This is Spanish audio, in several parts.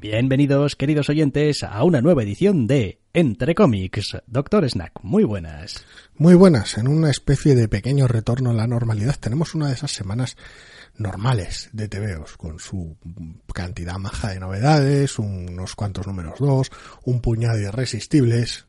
Bienvenidos, queridos oyentes, a una nueva edición de Entre cómics. Doctor Snack, muy buenas. Muy buenas. En una especie de pequeño retorno a la normalidad tenemos una de esas semanas normales de TVOs, con su cantidad maja de novedades, unos cuantos números dos, un puñado de irresistibles.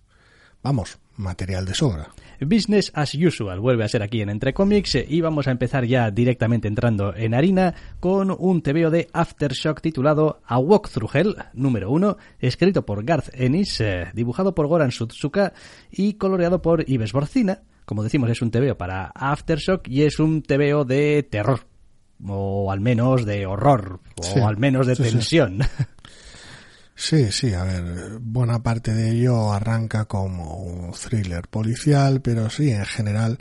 Vamos, material de sobra. Business as usual vuelve a ser aquí en Entre Comics y vamos a empezar ya directamente entrando en harina con un TVO de Aftershock titulado A Walk Through Hell número 1, escrito por Garth Ennis, eh, dibujado por Goran Sutsuka y coloreado por Ives Borcina. Como decimos, es un TVO para Aftershock y es un TVO de terror, o al menos de horror, o al menos de tensión. Sí, sí, a ver, buena parte de ello arranca como un thriller policial, pero sí, en general,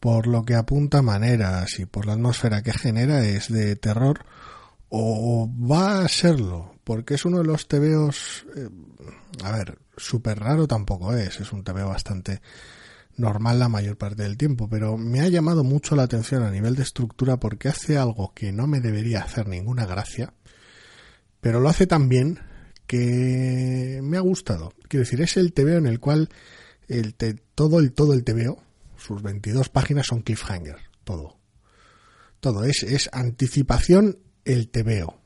por lo que apunta maneras y por la atmósfera que genera es de terror o va a serlo, porque es uno de los tebeos, eh, a ver, súper raro tampoco es, es un tebeo bastante normal la mayor parte del tiempo, pero me ha llamado mucho la atención a nivel de estructura porque hace algo que no me debería hacer ninguna gracia, pero lo hace tan bien que me ha gustado. Quiero decir, es el TVO en el cual todo el todo el TVO, sus 22 páginas son cliffhanger, todo. Todo es, es anticipación el TVO.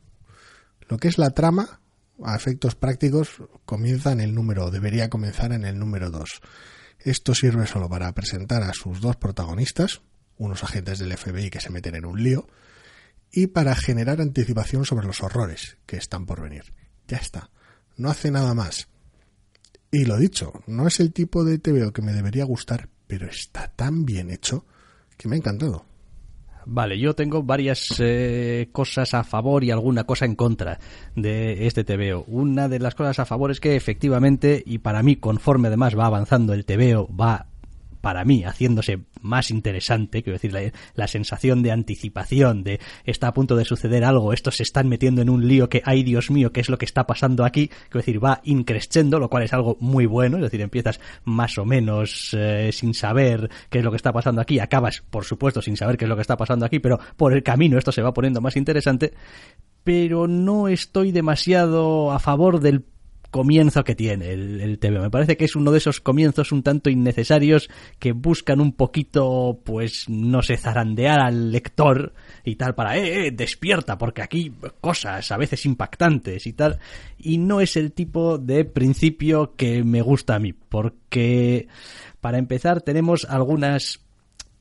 Lo que es la trama, a efectos prácticos, comienza en el número, debería comenzar en el número 2. Esto sirve solo para presentar a sus dos protagonistas, unos agentes del FBI que se meten en un lío, y para generar anticipación sobre los horrores que están por venir. Ya está. No hace nada más. Y lo dicho, no es el tipo de TVO que me debería gustar, pero está tan bien hecho que me ha encantado. Vale, yo tengo varias eh, cosas a favor y alguna cosa en contra de este TVO. Una de las cosas a favor es que efectivamente, y para mí conforme además va avanzando el TVO, va para mí, haciéndose más interesante, quiero decir, la, sensación de anticipación, de está a punto de suceder algo, estos se están metiendo en un lío que, ay Dios mío, ¿qué es lo que está pasando aquí? Quiero decir, va increciendo, lo cual es algo muy bueno, es decir, empiezas más o menos eh, sin saber qué es lo que está pasando aquí, acabas, por supuesto, sin saber qué es lo que está pasando aquí, pero por el camino esto se va poniendo más interesante, pero no estoy demasiado a favor del comienzo que tiene el, el TV. Me parece que es uno de esos comienzos un tanto innecesarios que buscan un poquito, pues, no sé, zarandear al lector y tal para, eh, eh, despierta, porque aquí cosas a veces impactantes y tal. Y no es el tipo de principio que me gusta a mí, porque, para empezar, tenemos algunas...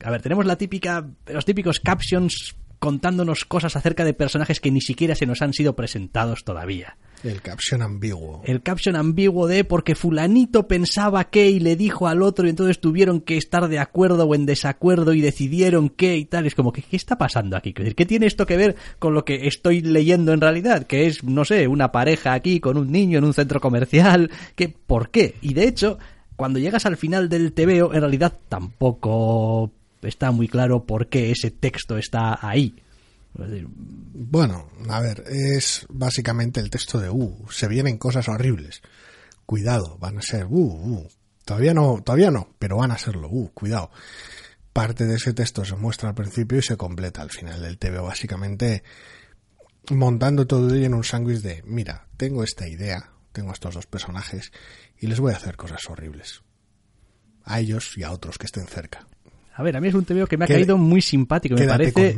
A ver, tenemos la típica, los típicos captions contándonos cosas acerca de personajes que ni siquiera se nos han sido presentados todavía. El caption ambiguo. El caption ambiguo de porque fulanito pensaba que y le dijo al otro y entonces tuvieron que estar de acuerdo o en desacuerdo y decidieron que y tal. Es como que, ¿qué está pasando aquí? ¿Qué tiene esto que ver con lo que estoy leyendo en realidad? Que es, no sé, una pareja aquí con un niño en un centro comercial. ¿Qué? ¿Por qué? Y de hecho, cuando llegas al final del TVO, en realidad tampoco está muy claro por qué ese texto está ahí. Bueno, a ver, es básicamente el texto de uh, se vienen cosas horribles. Cuidado, van a ser uh, uh. Todavía no, todavía no, pero van a serlo, uh, cuidado. Parte de ese texto se muestra al principio y se completa al final del TV, básicamente montando todo ello en un sándwich de, mira, tengo esta idea, tengo estos dos personajes y les voy a hacer cosas horribles. A ellos y a otros que estén cerca. A ver, a mí es un TVO que me ha caído muy simpático. Me parece,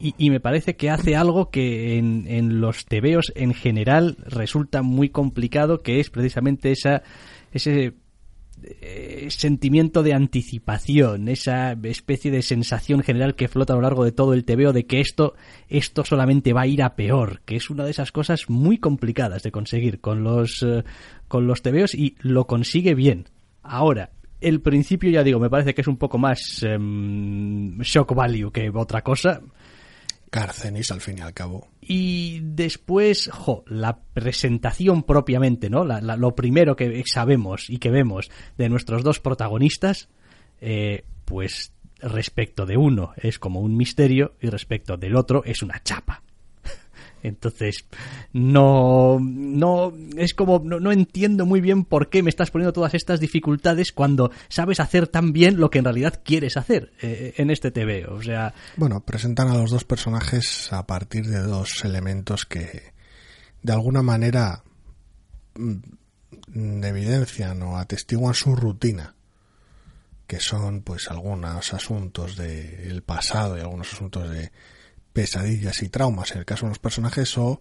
y, me parece que hace algo que en, en los TVOs en general resulta muy complicado, que es precisamente esa, ese eh, sentimiento de anticipación, esa especie de sensación general que flota a lo largo de todo el TVO de que esto, esto solamente va a ir a peor, que es una de esas cosas muy complicadas de conseguir con los, eh, con los TVOs y lo consigue bien. Ahora, el principio, ya digo, me parece que es un poco más em, shock value que otra cosa. Carcenis, al fin y al cabo. Y después, jo, la presentación propiamente, ¿no? lo primero que sabemos y que vemos de nuestros dos protagonistas, eh, pues respecto de uno es como un misterio y respecto del otro es una chapa. Entonces, no, no, es como, no, entiendo muy bien por qué me estás poniendo todas estas dificultades cuando sabes hacer tan bien lo que en realidad quieres hacer eh, en este TV. O sea. Bueno, presentan a los dos personajes a partir de dos elementos que, de alguna manera, mm, evidencian o atestiguan su rutina que son pues algunos asuntos del pasado y algunos asuntos de, pesadillas y traumas en el caso de los personajes o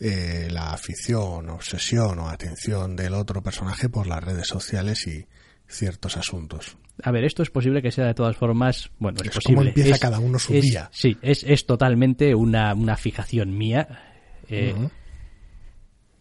eh, la afición, obsesión o atención del otro personaje por las redes sociales y ciertos asuntos. A ver, esto es posible que sea de todas formas, bueno, es, posible. Como empieza cada uno su día. Sí, es, es totalmente una, una fijación mía. Eh,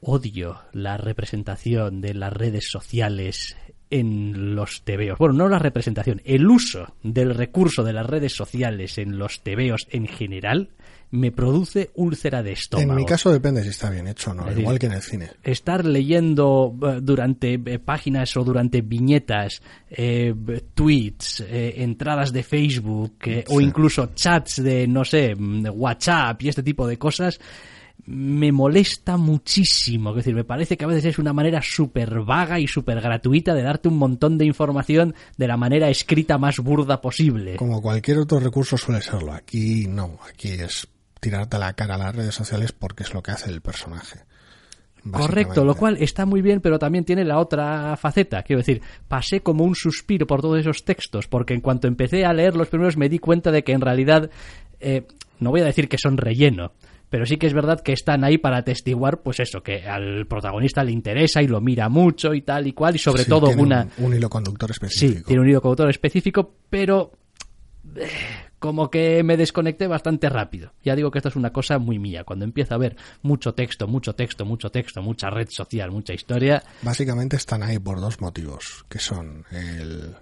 odio la representación de las redes sociales en los tebeos. Bueno, no la representación, el uso del recurso de las redes sociales en los tebeos en general me produce úlcera de estómago. En mi caso depende si está bien hecho o no, igual que en el cine. Estar leyendo eh, durante eh, páginas o durante viñetas, eh, tweets, entradas de Facebook o incluso chats de, no sé, mm, WhatsApp y este tipo de cosas, me molesta muchísimo. Es decir, me parece que a veces es una manera súper vaga y súper gratuita de darte un montón de información de la manera escrita más burda posible. Como cualquier otro recurso suele serlo. Aquí no, aquí es tirarte la cara a las redes sociales porque es lo que hace el personaje. Correcto, lo cual está muy bien, pero también tiene la otra faceta. Quiero decir, pasé como un suspiro por todos esos textos, porque en cuanto empecé a leer los primeros me di cuenta de que en realidad, eh, no voy a decir que son relleno, pero sí que es verdad que están ahí para atestiguar, pues eso, que al protagonista le interesa y lo mira mucho y tal y cual, y sobre todo una... Un, hilo conductor específico. Sí, tiene un hilo conductor específico, pero eh, como que me desconecté bastante rápido. Ya digo que esto es una cosa muy mía. Cuando empiezo a ver mucho texto, mucho texto, mucho texto, mucha red social, mucha historia... Básicamente están ahí por dos motivos, que son el,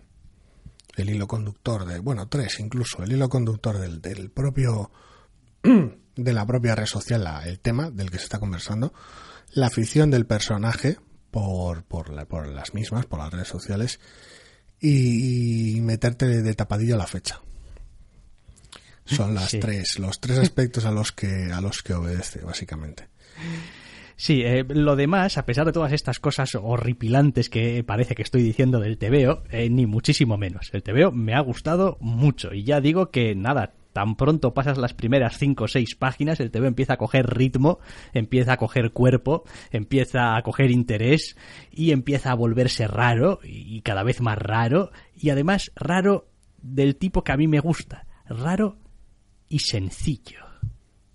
el hilo conductor de... Bueno, tres incluso. El hilo conductor del, del propio de la propia red social el tema del que se está conversando, la afición del personaje por, por, por las mismas, por las redes sociales, y, meterte de, tapadillo a la fecha. Son las tres, los tres aspectos a los que, a los que obedece, básicamente. Sí, eh, lo demás, a pesar de todas estas cosas horripilantes que parece que estoy diciendo del TVO, eh, ni muchísimo menos. El TVO me ha gustado mucho y ya digo que nada, tan pronto pasas las primeras cinco o seis páginas, el TV empieza a coger ritmo, empieza a coger cuerpo, empieza a coger interés y empieza a volverse raro y cada vez más raro y además raro del tipo que a mí me gusta, raro y sencillo.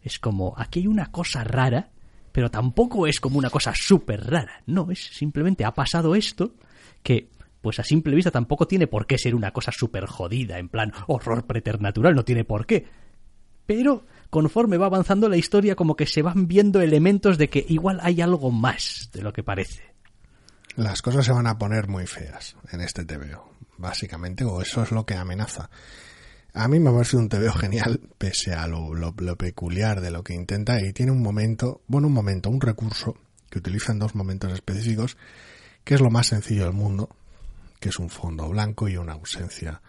Es como, aquí hay una cosa rara, pero tampoco es como una cosa súper rara, no, es simplemente ha pasado esto que pues a simple vista tampoco tiene por qué ser una cosa súper jodida, en plan horror preternatural, no tiene por qué. Pero conforme va avanzando la historia, como que se van viendo elementos de que igual hay algo más de lo que parece. Las cosas se van a poner muy feas en este TVO, básicamente, o eso es lo que amenaza. A mí me ha parecido un TVO genial, pese a lo, lo peculiar de lo que intenta, y tiene un momento, bueno, un momento, un recurso que utiliza en dos momentos específicos, que es lo más sencillo del mundo, que es un fondo blanco y una ausencia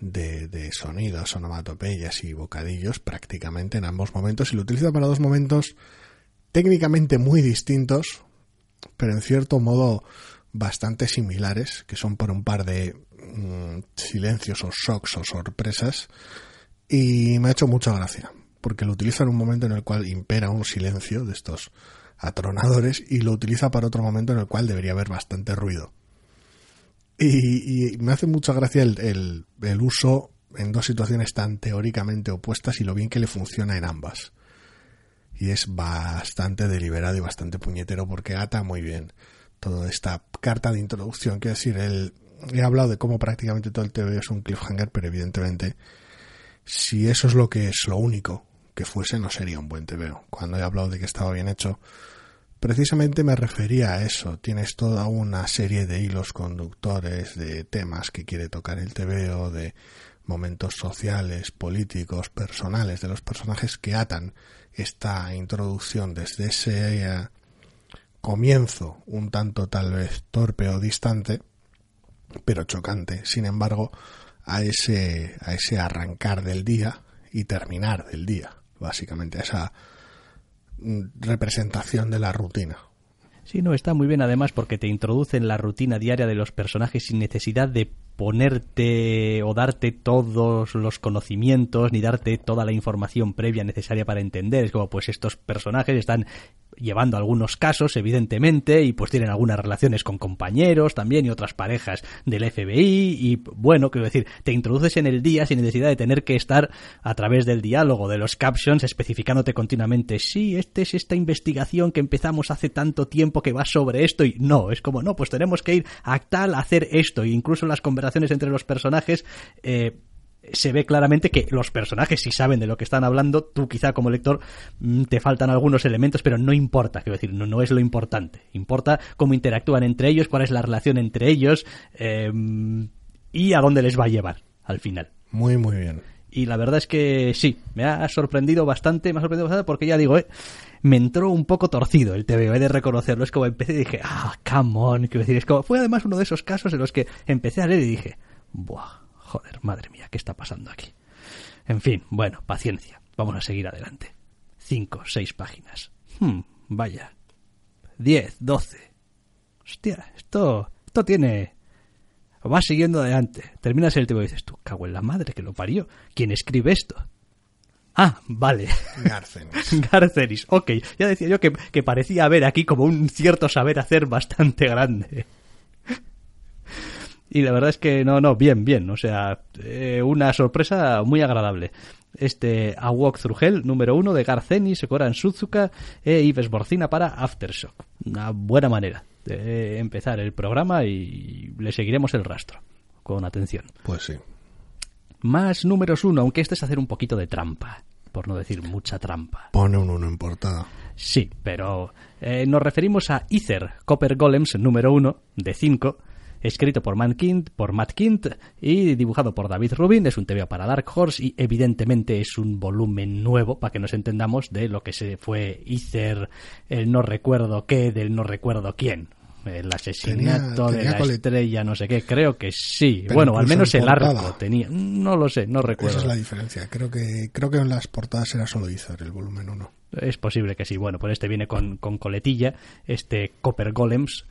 de, sonidos, onomatopeyas y bocadillos prácticamente en ambos momentos y lo utiliza para dos momentos técnicamente muy distintos, pero en cierto modo bastante similares, que son por un par de mm, silencios o shocks o sorpresas, y me ha hecho mucha gracia, porque lo utiliza en un momento en el cual impera un silencio de estos atronadores y lo utiliza para otro momento en el cual debería haber bastante ruido. Y, me hace mucha gracia el, el, uso en dos situaciones tan teóricamente opuestas y lo bien que le funciona en ambas. Y es bastante deliberado y bastante puñetero porque ata muy bien toda esta carta de introducción. Quiero decir, el, he hablado de cómo prácticamente todo el TV es un cliffhanger, pero evidentemente, si eso es lo que es lo único que fuese, no sería un buen TVO. Cuando he hablado de que estaba bien hecho, precisamente me refería a eso. Tienes toda una serie de hilos conductores, de temas que quiere tocar el TVO, de momentos sociales, políticos, personales de los personajes que atan esta introducción desde ese eh, comienzo un tanto tal vez torpe o distante pero chocante, sin embargo, a ese, a ese arrancar del día y terminar del día, básicamente, a esa representación de la rutina. Sí, no, está muy bien además porque te introduce en la rutina diaria de los personajes sin necesidad de ponerte o darte todos los conocimientos ni darte toda la información previa necesaria para entender. Es como pues estos personajes están llevando algunos casos, evidentemente, y pues tienen algunas relaciones con compañeros también y otras parejas del FBI y bueno, quiero decir, te introduces en el día sin necesidad de tener que estar a través del diálogo, de los captions, especificándote continuamente, sí, esta es esta investigación que empezamos hace tanto tiempo que va sobre esto y no, es como, no, pues tenemos que ir a tal a hacer esto, e incluso las conversaciones entre los personajes, eh, se ve claramente que los personajes sí saben de lo que están hablando, tú quizá como lector mm, te faltan algunos elementos, pero no importa, quiero decir, no, no es lo importante, importa cómo interactúan entre ellos, cuál es la relación entre ellos em, y a dónde les va a llevar al final. Muy, muy bien. Y la verdad es que sí, me ha sorprendido bastante, me ha sorprendido bastante porque ya digo, eh, me entró un poco torcido el TVO, he de reconocerlo. Es como empecé y dije, ah, come on, quiero decir, es como, fue además uno de esos casos en los que empecé a leer y dije, buah, Joder, madre mía, ¿qué está pasando aquí? En fin, bueno, paciencia. Vamos a seguir adelante. Cinco, seis páginas. Hmm, vaya. Diez, doce. Hostia, esto, esto tiene... Vas siguiendo adelante. Terminas el tema y dices, tú, cago en la madre que lo parió. ¿Quién escribe esto? Ah, vale. Garcenis. Garcenis, ok. Ya decía yo que, que parecía haber aquí como un cierto saber hacer bastante grande. Y la verdad es que no, no, bien, bien. O sea, eh, una sorpresa muy agradable. Este A Walk Through Hell, número uno, de Garceni, Sekoran Suzuka e Ives Borcina para Aftershock. Una buena manera de empezar el programa y le seguiremos el rastro. Con atención. Pues sí. Más números uno, aunque este es hacer un poquito de trampa. Por no decir mucha trampa. Pone un uno en portada. Sí, pero eh, nos referimos a Ether Copper Golems número uno, de 5 escrito por, Man por Matt Kint y dibujado por David Rubin. Es un TVO para Dark Horse y evidentemente es un volumen nuevo para que nos entendamos de lo que se fue Ether, el no recuerdo qué, del no recuerdo quién el asesinato de la estrella, no sé qué, creo que sí. bueno, al menos el arco tenía, no lo sé, no recuerdo. Esa es la diferencia. Creo que creo que en las portadas era solo Ether el volumen 1. Es posible que sí. Bueno, pues este viene con, con coletilla, este Copper Golems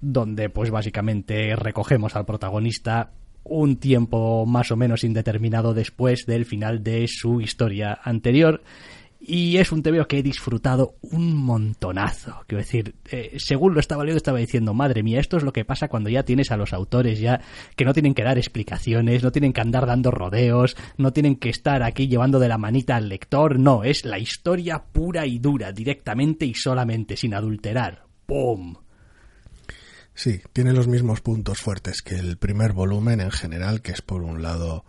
donde pues básicamente recogemos al protagonista un tiempo más o menos indeterminado después del final de su historia anterior y es un TVO que he disfrutado un montonazo. Quiero decir, eh, según lo estaba leyendo, estaba diciendo, madre mía, esto es lo que pasa cuando ya tienes a los autores ya que no tienen que dar explicaciones, no tienen que andar dando rodeos, no tienen que estar aquí llevando de la manita al lector, no, es la historia pura y dura, directamente y solamente, sin adulterar. ¡Pum! Sí, tiene los mismos puntos fuertes que el primer volumen en general, que es por un lado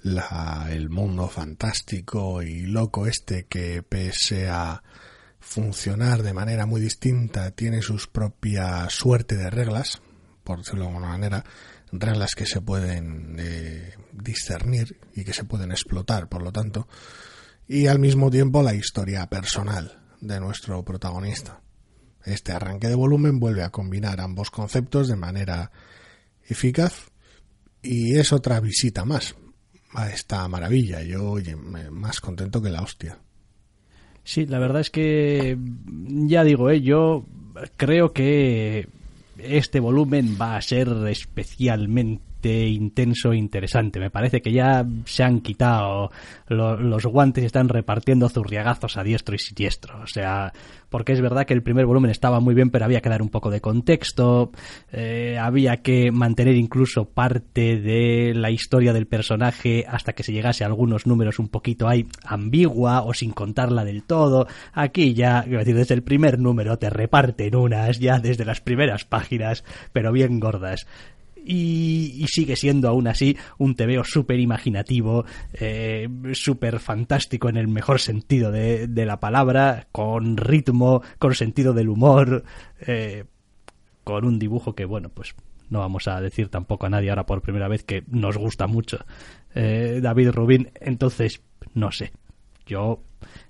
la, el mundo fantástico y loco este que pese a funcionar de manera muy distinta tiene sus propia suerte de reglas, por decirlo de alguna manera, reglas que se pueden eh, discernir y que se pueden explotar, por lo tanto, y al mismo tiempo la historia personal de nuestro protagonista. Este arranque de volumen vuelve a combinar ambos conceptos de manera eficaz y es otra visita más a esta maravilla. Yo, oye, más contento que la hostia. Sí, la verdad es que ya digo, ¿eh? yo creo que este volumen va a ser especialmente intenso e interesante. Me parece que ya se han quitado los guantes y están repartiendo zurriagazos a diestro y siniestro. O sea, porque es verdad que el primer volumen estaba muy bien, pero había que dar un poco de contexto, eh, había que mantener incluso parte de la historia del personaje hasta que se llegase a algunos números un poquito ahí ambigua o sin contarla del todo. Aquí ya, decir, desde el primer número te reparten unas ya desde las primeras páginas, pero bien gordas y, sigue siendo aún así un tebeo súper imaginativo, eh, súper fantástico en el mejor sentido de, la palabra, con ritmo, con sentido del humor, eh, con un dibujo que, bueno, pues no vamos a decir tampoco a nadie ahora por primera vez que nos gusta mucho. Eh, David Rubin, entonces, no sé, yo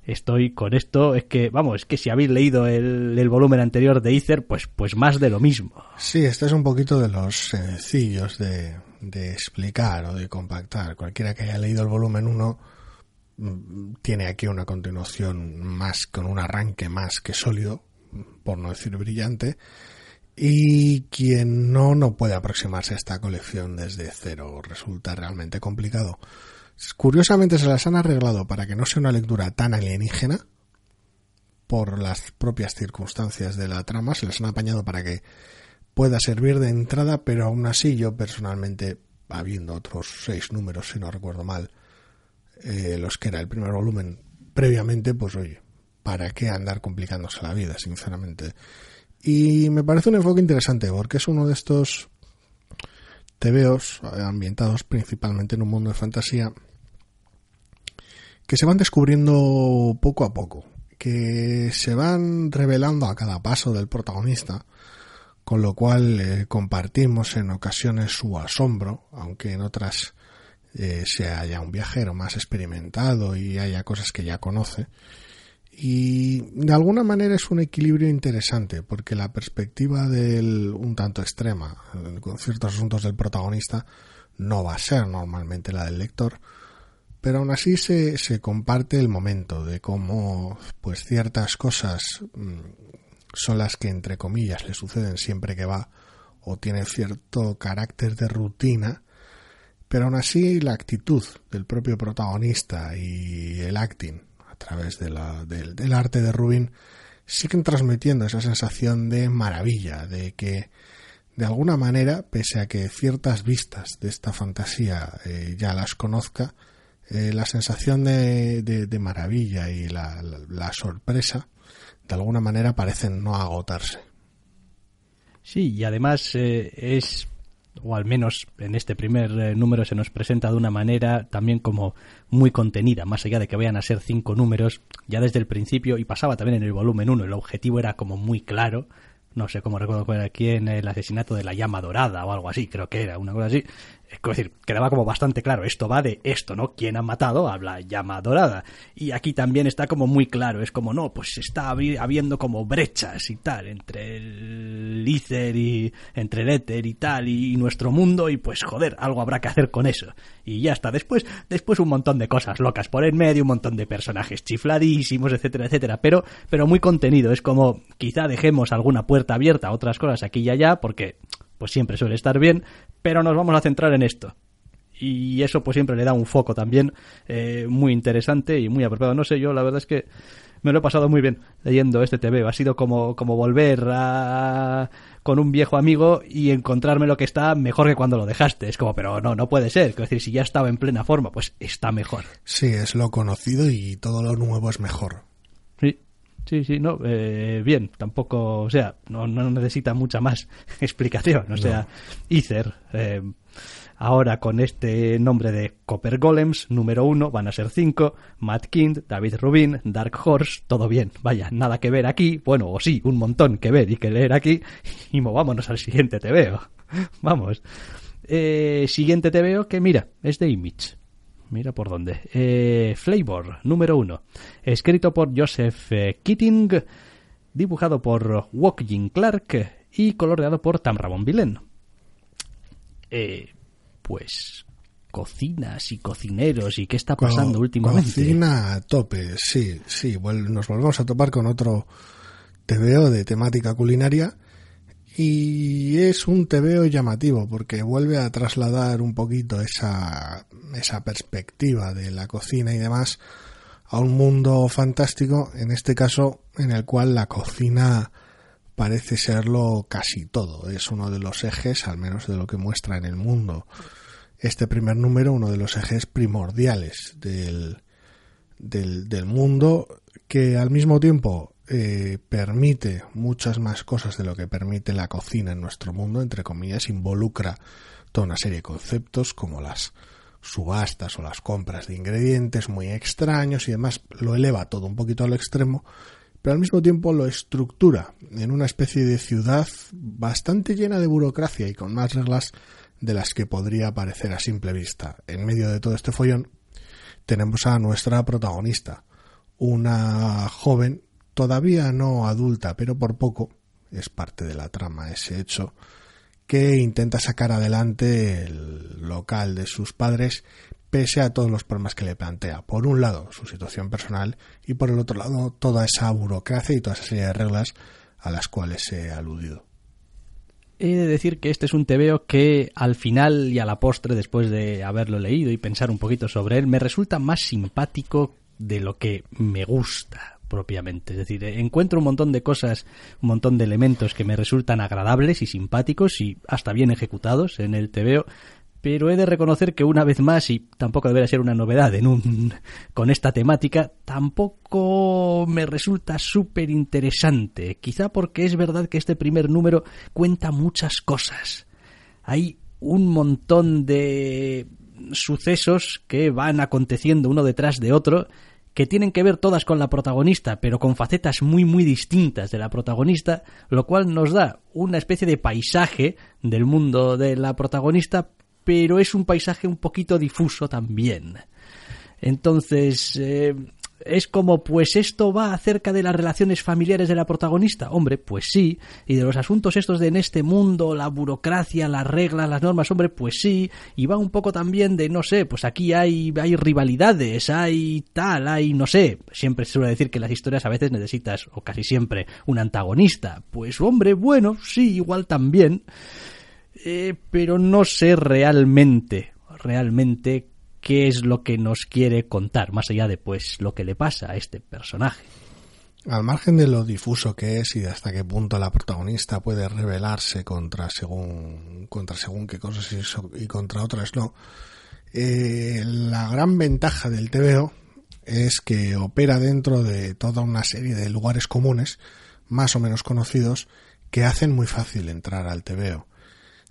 estoy con esto, es que, vamos, es que si habéis leído el, volumen anterior de Ether, pues, pues más de lo mismo. Sí, este es un poquito de los sencillos de, de explicar o de compactar. Cualquiera que haya leído el volumen 1 mm, tiene aquí una continuación más, con un arranque más que sólido, por no decir brillante, y quien no, no puede aproximarse a esta colección desde cero. Resulta realmente complicado. Curiosamente se las han arreglado para que no sea una lectura tan alienígena por las propias circunstancias de la trama, se las han apañado para que pueda servir de entrada, pero aún así yo personalmente, habiendo otros seis números, si no recuerdo mal, eh, los que era el primer volumen previamente, pues oye, ¿para qué andar complicándose la vida, sinceramente? Y me parece un enfoque interesante, porque es uno de estos tebeos ambientados principalmente en un mundo de fantasía que se van descubriendo poco a poco, que se van revelando a cada paso del protagonista, con lo cual eh, compartimos en ocasiones su asombro, aunque en otras eh, sea ya un viajero más experimentado y haya cosas que ya conoce. Y de alguna manera es un equilibrio interesante, porque la perspectiva del un tanto extrema eh, con ciertos asuntos del protagonista no va a ser normalmente la del lector, pero aún así se, se comparte el momento de cómo pues ciertas cosas mm, son las que entre comillas le suceden siempre que va o tiene cierto carácter de rutina pero aún así la actitud del propio protagonista y el acting a través de la, del, arte de Rubin siguen transmitiendo esa sensación de maravilla, de que de alguna manera, pese a que ciertas vistas de esta fantasía eh, ya las conozca, eh, la sensación de, de, maravilla y la, la, sorpresa de alguna manera parecen no agotarse. Sí, y además eh, es, o al menos en este primer eh, número se nos presenta de una manera también como muy contenida, más allá de que vayan a ser cinco números, ya desde el principio, y pasaba también en el volumen 1, el objetivo era como muy claro, no sé cómo recuerdo cuál era aquí en el asesinato de la llama dorada o algo así, creo que era una cosa así, es decir, quedaba como bastante claro, esto va de esto, ¿no? ¿Quién ha matado a la llama dorada? Y aquí también está como muy claro, es como, no, pues está habiendo como brechas y tal, entre el Ether y entre el éter y tal, y nuestro mundo, y pues joder, algo habrá que hacer con eso. Y ya está, después, después un montón de cosas locas por en medio, un montón de personajes chifladísimos, etcétera, etcétera, pero, pero muy contenido, es como, quizá dejemos alguna puerta abierta a otras cosas aquí y allá, porque pues siempre suele estar bien, pero nos vamos a centrar en esto. Y eso pues siempre le da un foco también eh, muy interesante y muy apropiado. No sé, yo la verdad es que me lo he pasado muy bien leyendo este TV. Ha sido como, como volver a, con un viejo amigo y encontrarme lo que está mejor que cuando lo dejaste. Es como, pero no, no puede ser. Es decir, si ya estaba en plena forma, pues está mejor. Sí, es lo conocido y todo lo nuevo es mejor. Sí, Sí, no, eh, bien, tampoco, o sea, no, no, necesita mucha más explicación, o sea, Ether, eh, ahora con este nombre de Copper Golems, número uno, van a ser cinco, Matt Kind, David Rubin, Dark Horse, todo bien, vaya, nada que ver aquí, bueno, o sí, un montón que ver y que leer aquí, y movámonos al siguiente te veo, vamos. Eh, siguiente te veo que mira, es de Image. Mira por dónde. Eh, Flavor, número uno. Escrito por Joseph eh, Keating, dibujado por Walking Clark y coloreado por Tamra Bonvillain. Eh, pues cocinas y cocineros y qué está pasando últimamente. Cocina a tope, sí, sí. nos volvemos a topar con otro TVO de temática culinaria Y es un tebeo llamativo porque vuelve a trasladar un poquito esa, esa perspectiva de la cocina y demás a un mundo fantástico, en este caso en el cual la cocina parece serlo casi todo. Es uno de los ejes, al menos de lo que muestra en el mundo. Este primer número, uno de los ejes primordiales del, del, del mundo, que al mismo tiempo eh, permite muchas más cosas de lo que permite la cocina en nuestro mundo, entre comillas, involucra toda una serie de conceptos como las subastas o las compras de ingredientes muy extraños y demás, lo eleva todo un poquito al extremo, pero al mismo tiempo lo estructura en una especie de ciudad bastante llena de burocracia y con más reglas de las que podría parecer a simple vista. En medio de todo este follón tenemos a nuestra protagonista, una joven todavía no adulta, pero por poco, es parte de la trama ese hecho, que intenta sacar adelante el local de sus padres pese a todos los problemas que le plantea. Por un lado, su situación personal y por el otro lado, toda esa burocracia y toda esa serie de reglas a las cuales he aludido. He de decir que este es un tebeo que al final y a la postre, después de haberlo leído y pensar un poquito sobre él, me resulta más simpático de lo que me gusta propiamente. Es decir, encuentro un montón de cosas, un montón de elementos que me resultan agradables y simpáticos y hasta bien ejecutados en el TVO, pero he de reconocer que una vez más, y tampoco debería ser una novedad en un, con esta temática, tampoco me resulta súper interesante. Quizá porque es verdad que este primer número cuenta muchas cosas. Hay un montón de sucesos que van aconteciendo uno detrás de otro que tienen que ver todas con la protagonista, pero con facetas muy muy distintas de la protagonista, lo cual nos da una especie de paisaje del mundo de la protagonista, pero es un paisaje un poquito difuso también. Entonces, eh, es como, pues esto va acerca de las relaciones familiares de la protagonista. Hombre, pues sí. Y de los asuntos estos de en este mundo, la burocracia, las reglas, las normas, hombre, pues sí. Y va un poco también de, no sé, pues aquí hay, hay rivalidades, hay tal, hay, no sé. Siempre se suele decir que las historias a veces necesitas, o casi siempre, un antagonista. Pues hombre, bueno, sí, igual también. Eh, pero no sé realmente, realmente qué es lo que nos quiere contar, más allá de pues lo que le pasa a este personaje. Al margen de lo difuso que es y de hasta qué punto la protagonista puede rebelarse contra según contra según qué cosas y, contra otras no, eh, la gran ventaja del TVO es que opera dentro de toda una serie de lugares comunes, más o menos conocidos, que hacen muy fácil entrar al TVO.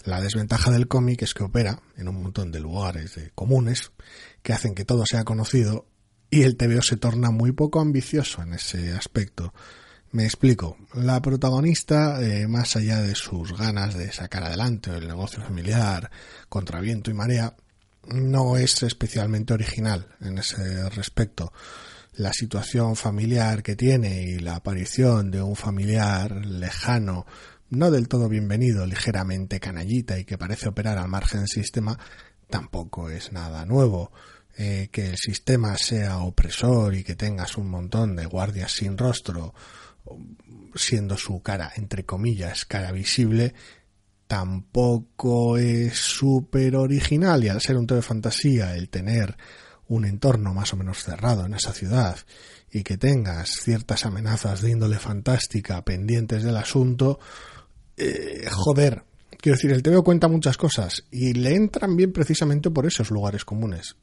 La desventaja del cómic es que opera en un montón de lugares de comunes que hacen que todo sea conocido y el TVO se torna muy poco ambicioso en ese aspecto. Me explico. La protagonista, eh, más allá de sus ganas de sacar adelante el negocio familiar contra viento y marea, no es especialmente original en ese respecto. La situación familiar que tiene y la aparición de un familiar lejano no del todo bienvenido, ligeramente canallita y que parece operar al margen del sistema, tampoco es nada nuevo. Eh, que el sistema sea opresor y que tengas un montón de guardias sin rostro, siendo su cara, entre comillas, cara visible, tampoco es súper original y al ser un todo de fantasía el tener un entorno más o menos cerrado en esa ciudad y que tengas ciertas amenazas de índole fantástica pendientes del asunto, eh, joder, quiero decir, el TVO cuenta muchas cosas y le entran bien precisamente por esos lugares comunes.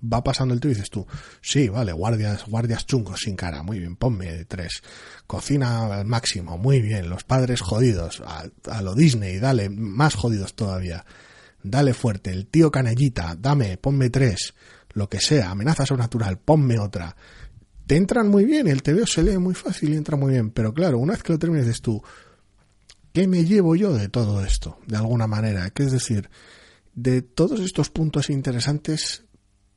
Va pasando el tío y dices tú, sí, vale, guardias, guardias chungos sin cara, muy bien, ponme tres. Cocina al máximo, muy bien. Los padres jodidos, a, lo Disney, dale, más jodidos todavía. Dale fuerte, el tío canallita, dame, ponme tres. Lo que sea, amenaza sobrenatural, ponme otra. Te entran muy bien, el TVO se lee muy fácil y entra muy bien, pero claro, una vez que lo termines dices tú, ¿Qué me llevo yo de todo esto? De alguna manera. Que es decir, de todos estos puntos interesantes,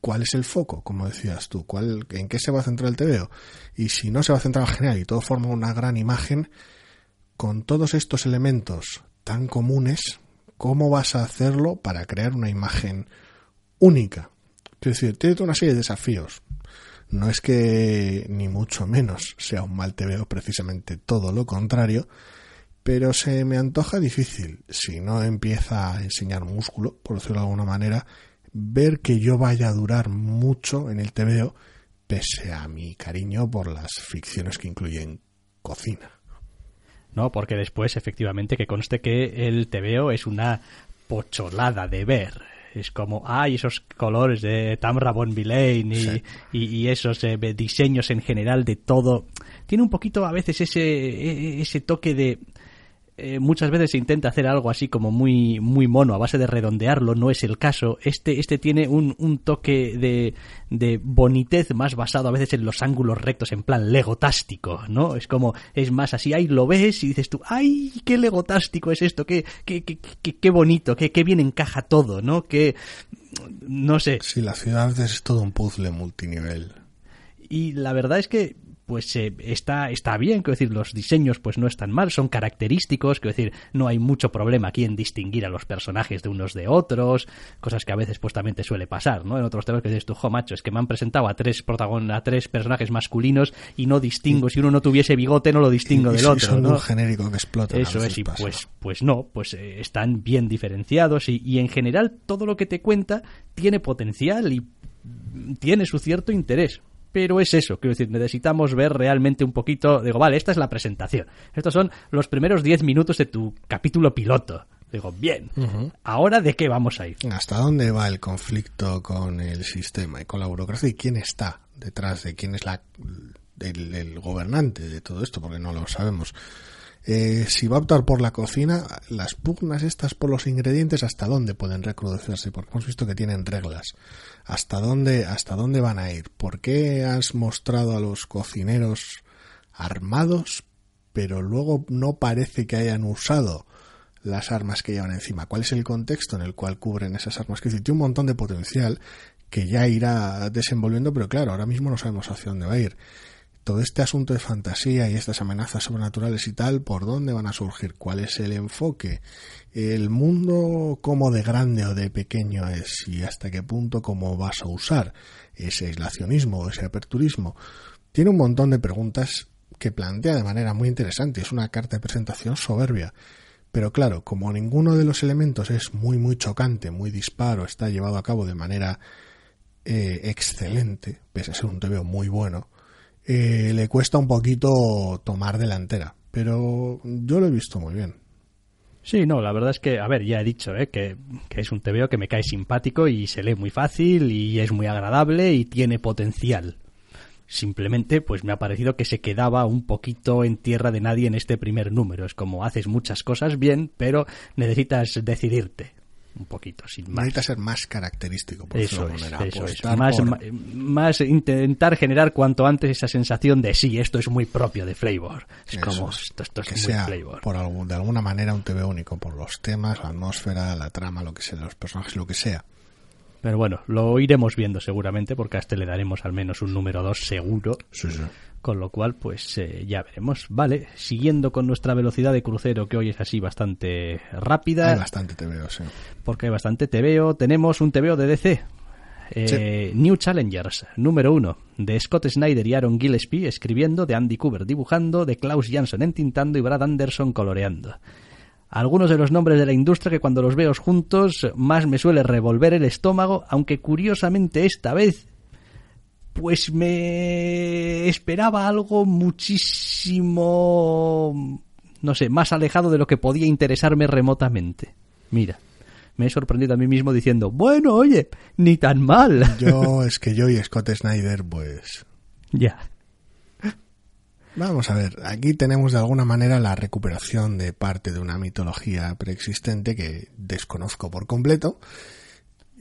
¿cuál es el foco? Como decías tú, ¿cuál, ¿en qué se va a centrar el TVO? Y si no se va a centrar en general y todo forma una gran imagen, con todos estos elementos tan comunes, ¿cómo vas a hacerlo para crear una imagen única? Es decir, tiene una serie de desafíos. No es que ni mucho menos sea un mal TVO, precisamente todo lo contrario, pero se me antoja difícil, si no empieza a enseñar músculo, por decirlo de alguna manera, ver que yo vaya a durar mucho en el TVO, pese a mi cariño por las ficciones que incluyen cocina. No, porque después, efectivamente, que conste que el TVO es una pocholada de ver. Es como, ay, esos colores de Tamra Von y, y, esos eh, diseños en general de todo. Tiene un poquito a veces ese, e, ese toque de eh, muchas veces se intenta hacer algo así como muy, muy mono a base de redondearlo, no es el caso. Este, este tiene un, un toque de, de bonitez más basado a veces en los ángulos rectos, en plan legotástico, ¿no? Es como, es más así, ahí lo ves y dices tú, ¡ay, qué legotástico es esto! ¡Qué, qué, qué, qué, qué bonito! Qué, ¡Qué bien encaja todo! ¿no? Que, no sé. Sí, la ciudad es todo un puzzle multinivel. Y la verdad es que pues eh, está, está bien, quiero decir, los diseños pues no están mal, son característicos, quiero decir, no hay mucho problema aquí en distinguir a los personajes de unos de otros, cosas que a veces pues también te suele pasar, ¿no? En otros temas que dices tú, jo, macho, es que me han presentado a tres protagon a tres personajes masculinos y no distingo, si uno no tuviese bigote no lo distingo del otro, ¿no? un genérico que explota. Eso es, y pues, pues no, pues eh, están bien diferenciados y, y en general todo lo que te cuenta tiene potencial y tiene su cierto interés pero es eso, quiero decir, necesitamos ver realmente un poquito, digo, vale, esta es la presentación, estos son los primeros 10 minutos de tu capítulo piloto. Digo, bien, ¿ahora de qué vamos a ir? ¿Hasta dónde va el conflicto con el sistema y con la burocracia? ¿Y quién está detrás de quién es la, el gobernante de todo esto? Porque no lo sabemos. Eh, si va a optar por la cocina, las pugnas estas por los ingredientes, ¿hasta dónde pueden recrudecerse? Porque hemos visto que tienen reglas. ¿Hasta dónde, hasta dónde van a ir? ¿Por qué has mostrado a los cocineros armados, pero luego no parece que hayan usado las armas que llevan encima? ¿Cuál es el contexto en el cual cubren esas armas? Que tiene un montón de potencial que ya irá desenvolviendo, pero claro, ahora mismo no sabemos hacia dónde va a ir todo este asunto de fantasía y estas amenazas sobrenaturales y tal, ¿por dónde van a surgir? ¿Cuál es el enfoque? ¿El mundo cómo de grande o de pequeño es? ¿Y hasta qué punto cómo vas a usar ese aislacionismo o ese aperturismo? Tiene un montón de preguntas que plantea de manera muy interesante. Es una carta de presentación soberbia. Pero claro, como ninguno de los elementos es muy, muy chocante, muy disparo, está llevado a cabo de manera eh, excelente, pese a ser un TVO muy bueno, eh, le cuesta un poquito tomar delantera, pero yo lo he visto muy bien. Sí, no, la verdad es que, a ver, ya he dicho ¿eh? que, que, es un TVO que me cae simpático y se lee muy fácil y es muy agradable y tiene potencial. Simplemente, pues me ha parecido que se quedaba un poquito en tierra de nadie en este primer número. Es como haces muchas cosas bien, pero necesitas decidirte un poquito, sin más. Necesita ser más característico, por eso es, manera. Eso es. Más, más, intentar generar cuanto antes esa sensación de sí, esto es muy propio de Flavor. Es como, esto, esto es que muy sea, Flavor. Por algún, de alguna manera un TV único, por los temas, la atmósfera, la trama, lo que sea, los personajes, lo que sea. Pero bueno, lo iremos viendo seguramente, porque a este le daremos al menos un número 2 seguro. Sí, sí. Con lo cual, pues eh, ya veremos. Vale, siguiendo con nuestra velocidad de crucero, que hoy es así bastante rápida. Hay bastante TVO, sí. Porque hay bastante TVO. Tenemos un TVO de DC. Eh, Sí. New Challengers, número uno, de Scott Snyder y Aaron Gillespie escribiendo, de Andy Cooper dibujando, de Klaus Jansson entintando y Brad Anderson coloreando. Algunos de los nombres de la industria que cuando los veo juntos más me suele revolver el estómago, aunque curiosamente esta vez pues me esperaba algo muchísimo, no sé, más alejado de lo que podía interesarme remotamente. Mira, me he sorprendido a mí mismo diciendo, bueno, oye, ni tan mal. Yo, es que yo y Scott Snyder, pues... ya. Vamos a ver, aquí tenemos de alguna manera la recuperación de parte de una mitología preexistente que desconozco por completo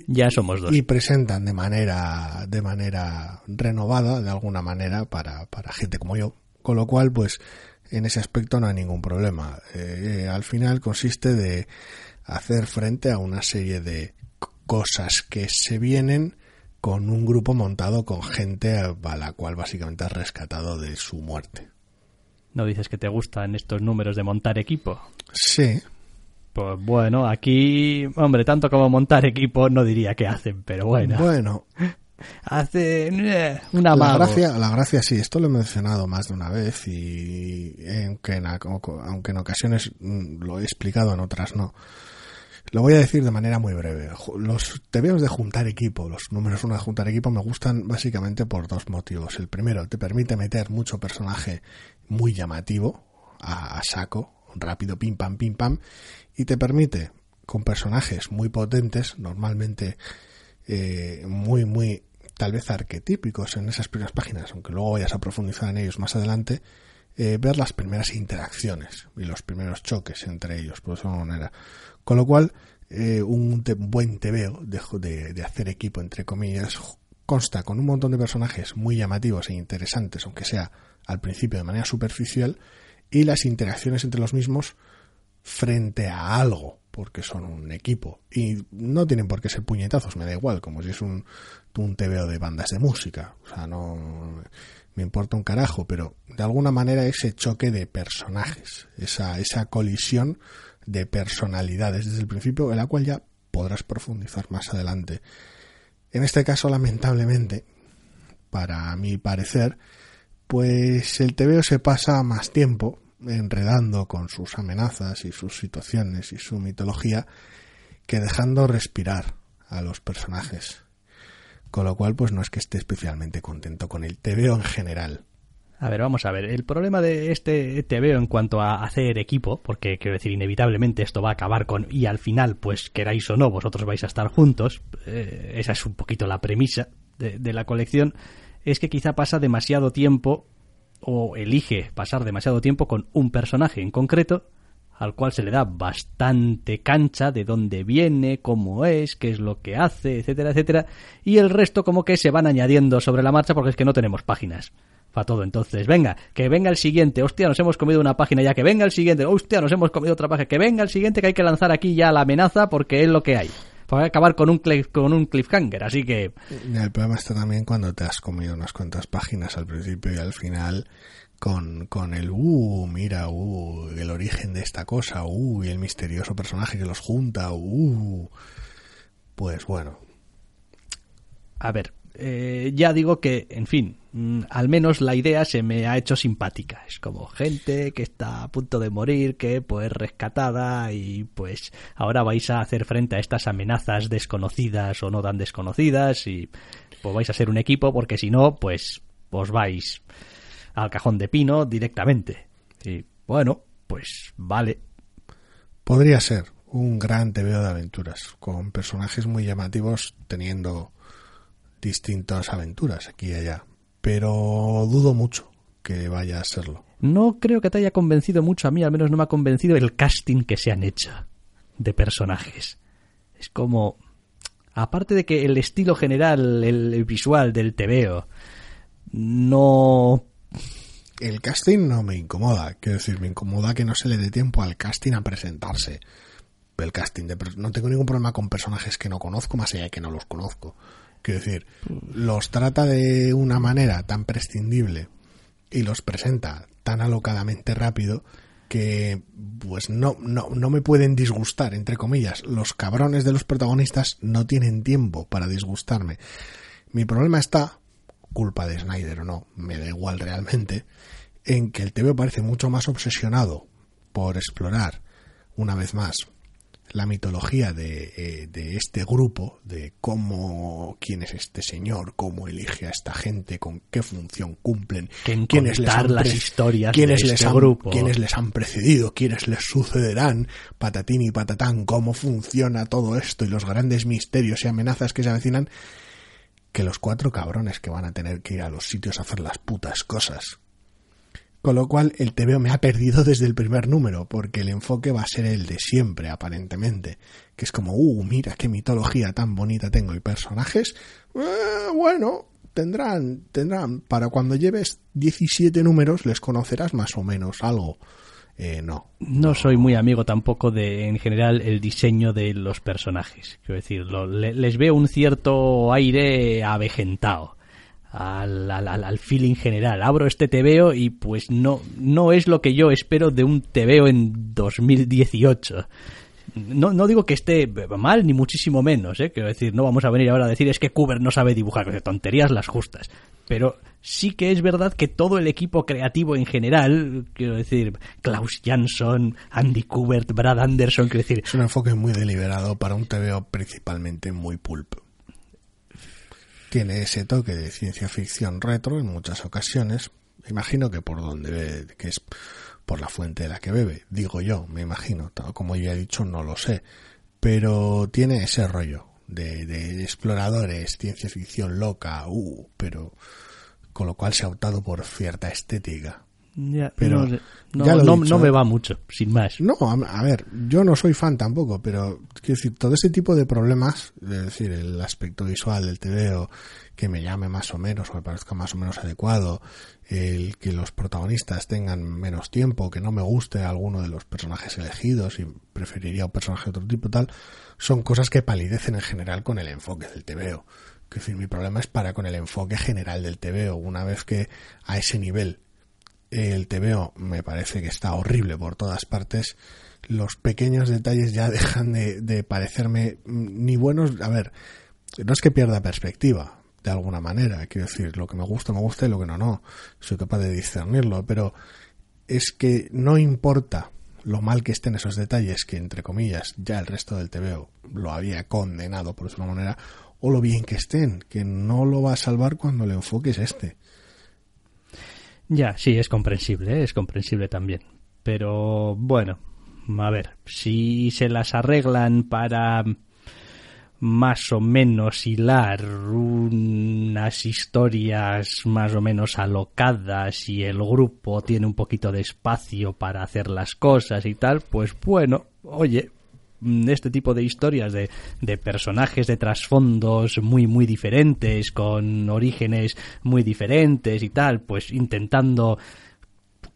Ya somos dos. y presentan de manera de manera renovada de alguna manera para, para gente como yo con lo cual pues en ese aspecto no hay ningún problema Eh, al final consiste de hacer frente a una serie de cosas que se vienen con un grupo montado con gente a la cual básicamente has rescatado de su muerte ¿No dices que te gustan estos números de montar equipo? sí Pues bueno, aquí, hombre, tanto como montar equipo no diría que hacen, pero bueno. Bueno, hace eh, una la gracia, la gracia sí, esto lo he mencionado más de una vez y aunque en, aunque en ocasiones mm, lo he explicado, en otras no. Lo voy a decir de manera muy breve. Los TVOs de juntar equipo, los números uno de juntar equipo me gustan básicamente por dos motivos. El primero, te permite meter mucho personaje muy llamativo a, saco, rápido, pim pam, pim pam, y te permite con personajes muy potentes, normalmente eh, muy, muy tal vez arquetípicos en esas primeras páginas, aunque luego vayas a profundizar en ellos más adelante, eh, ver las primeras interacciones y los primeros choques entre ellos, por esa manera. Con lo cual, eh, un buen tebeo de, de, hacer equipo, entre comillas, consta con un montón de personajes muy llamativos e interesantes, aunque sea al principio de manera superficial, y las interacciones entre los mismos frente a algo, porque son un equipo. Y no tienen por qué ser puñetazos, me da igual, como si es un, un tebeo de bandas de música. O sea, no me importa un carajo, pero de alguna manera ese choque de personajes, esa, esa colisión de personalidades desde el principio, en la cual ya podrás profundizar más adelante. En este caso, lamentablemente, para mi parecer, pues el TVO se pasa más tiempo enredando con sus amenazas y sus situaciones y su mitología que dejando respirar a los personajes. Con lo cual, pues no es que esté especialmente contento con el TVO en general. A ver, vamos a ver. El problema de este te veo en cuanto a hacer equipo, porque quiero decir, inevitablemente esto va a acabar con y al final, pues queráis o no, vosotros vais a estar juntos. Eh, esa es un poquito la premisa de la colección. Es que quizá pasa demasiado tiempo o elige pasar demasiado tiempo con un personaje en concreto al cual se le da bastante cancha de dónde viene, cómo es, qué es lo que hace, etcétera, etcétera, y el resto como que se van añadiendo sobre la marcha porque es que no tenemos páginas para todo. Entonces, venga, que venga el siguiente. Hostia, nos hemos comido una página ya. Que venga el siguiente. Hostia, nos hemos comido otra página. Que venga el siguiente, que hay que lanzar aquí ya la amenaza porque es lo que hay. Para acabar con un, con un cliffhanger. Así que. El problema está también cuando te has comido unas cuantas páginas al principio y al final. Con, con el, uh, mira, uh, el origen de esta cosa, uh, y el misterioso personaje que los junta, uh. Pues bueno. A ver, eh, ya digo que, en fin, mm, al menos la idea se me ha hecho simpática. Es como gente que está a punto de morir, que pues rescatada y pues ahora vais a hacer frente a estas amenazas desconocidas o no tan desconocidas y pues vais a ser un equipo porque si no, pues os vais al cajón de pino directamente. Y bueno, pues vale. Podría ser un gran TVO de aventuras, con personajes muy llamativos teniendo distintas aventuras aquí y allá, pero dudo mucho que vaya a serlo. No creo que te haya convencido mucho a mí, al menos no me ha convencido el casting que se han hecho de personajes. Es como, aparte de que el estilo general, el visual del TVO, no... El casting no me incomoda, quiero decir, me incomoda que no se le dé tiempo al casting a presentarse. El casting de... No tengo ningún problema con personajes que no conozco, más allá de que no los conozco. Quiero decir, los trata de una manera tan prescindible y los presenta tan alocadamente rápido que pues no, no, no me pueden disgustar, entre comillas. Los cabrones de los protagonistas no tienen tiempo para disgustarme. Mi problema está, culpa de Snyder o no, me da igual realmente, en que el TV parece mucho más obsesionado por explorar, una vez más, la mitología de, eh, de, este grupo, de cómo, quién es este señor, cómo elige a esta gente, con qué función cumplen, quiénes les han las historias quiénes les este han, grupo. quiénes les han precedido, quiénes les sucederán, patatín y patatán, cómo funciona todo esto y los grandes misterios y amenazas que se avecinan, que los cuatro cabrones que van a tener que ir a los sitios a hacer las putas cosas con lo cual el TVO me ha perdido desde el primer número, porque el enfoque va a ser el de siempre, aparentemente. Que es como, uh, mira qué mitología tan bonita tengo y personajes. Eh, bueno, tendrán, tendrán. Para cuando lleves 17 números les conocerás más o menos algo. Eh, no. No soy muy amigo tampoco de, en general, el diseño de los personajes. Quiero decir, les veo un cierto aire avejentado al, al, al, feeling general. Abro este TVO y pues no, no es lo que yo espero de un TVO en 2018. no, no digo que esté mal, ni muchísimo menos, ¿eh? Quiero decir, no vamos a venir ahora a decir es que Kuber no sabe dibujar, tonterías las justas. Pero sí que es verdad que todo el equipo creativo en general, quiero decir, Klaus Jansson, Andy Kubert, Brad Anderson, quiero decir... Es un enfoque muy deliberado para un TVO principalmente muy pulp. Tiene ese toque de ciencia ficción retro en muchas ocasiones. Imagino que por donde que es por la fuente de la que bebe, digo yo, me imagino, como ya he dicho, no lo sé, pero tiene ese rollo de, exploradores, ciencia ficción loca, uh, pero con lo cual se ha optado por cierta estética. Pero no, no, me ¿eh? va mucho, sin más. No, a, ver, yo no soy fan tampoco, pero quiero decir, todo ese tipo de problemas, es decir, el aspecto visual del TVO, que me llame más o menos, o me parezca más o menos adecuado, el que los protagonistas tengan menos tiempo, que no me guste alguno de los personajes elegidos y preferiría un personaje de otro tipo tal, son cosas que palidecen en general con el enfoque del TVO. Que decir, mi problema es para con el enfoque general del TVO. Una vez que a ese nivel el TVO me parece que está horrible por todas partes, los pequeños detalles ya dejan de, parecerme ni buenos. A ver, no es que pierda perspectiva, de alguna manera. Quiero decir, lo que me gusta, me gusta y lo que no, no. Soy capaz de discernirlo, pero es que no importa lo mal que estén esos detalles, que entre comillas ya el resto del TVO lo había condenado, por de manera, o lo bien que estén, que no lo va a salvar cuando el enfoque es este. Ya, sí, es comprensible, ¿eh? es comprensible también. Pero bueno, a ver, si se las arreglan para más o menos hilar unas historias más o menos alocadas y el grupo tiene un poquito de espacio para hacer las cosas y tal, pues bueno, oye, este tipo de historias de, de personajes de trasfondos muy muy diferentes, con orígenes muy diferentes y tal, pues intentando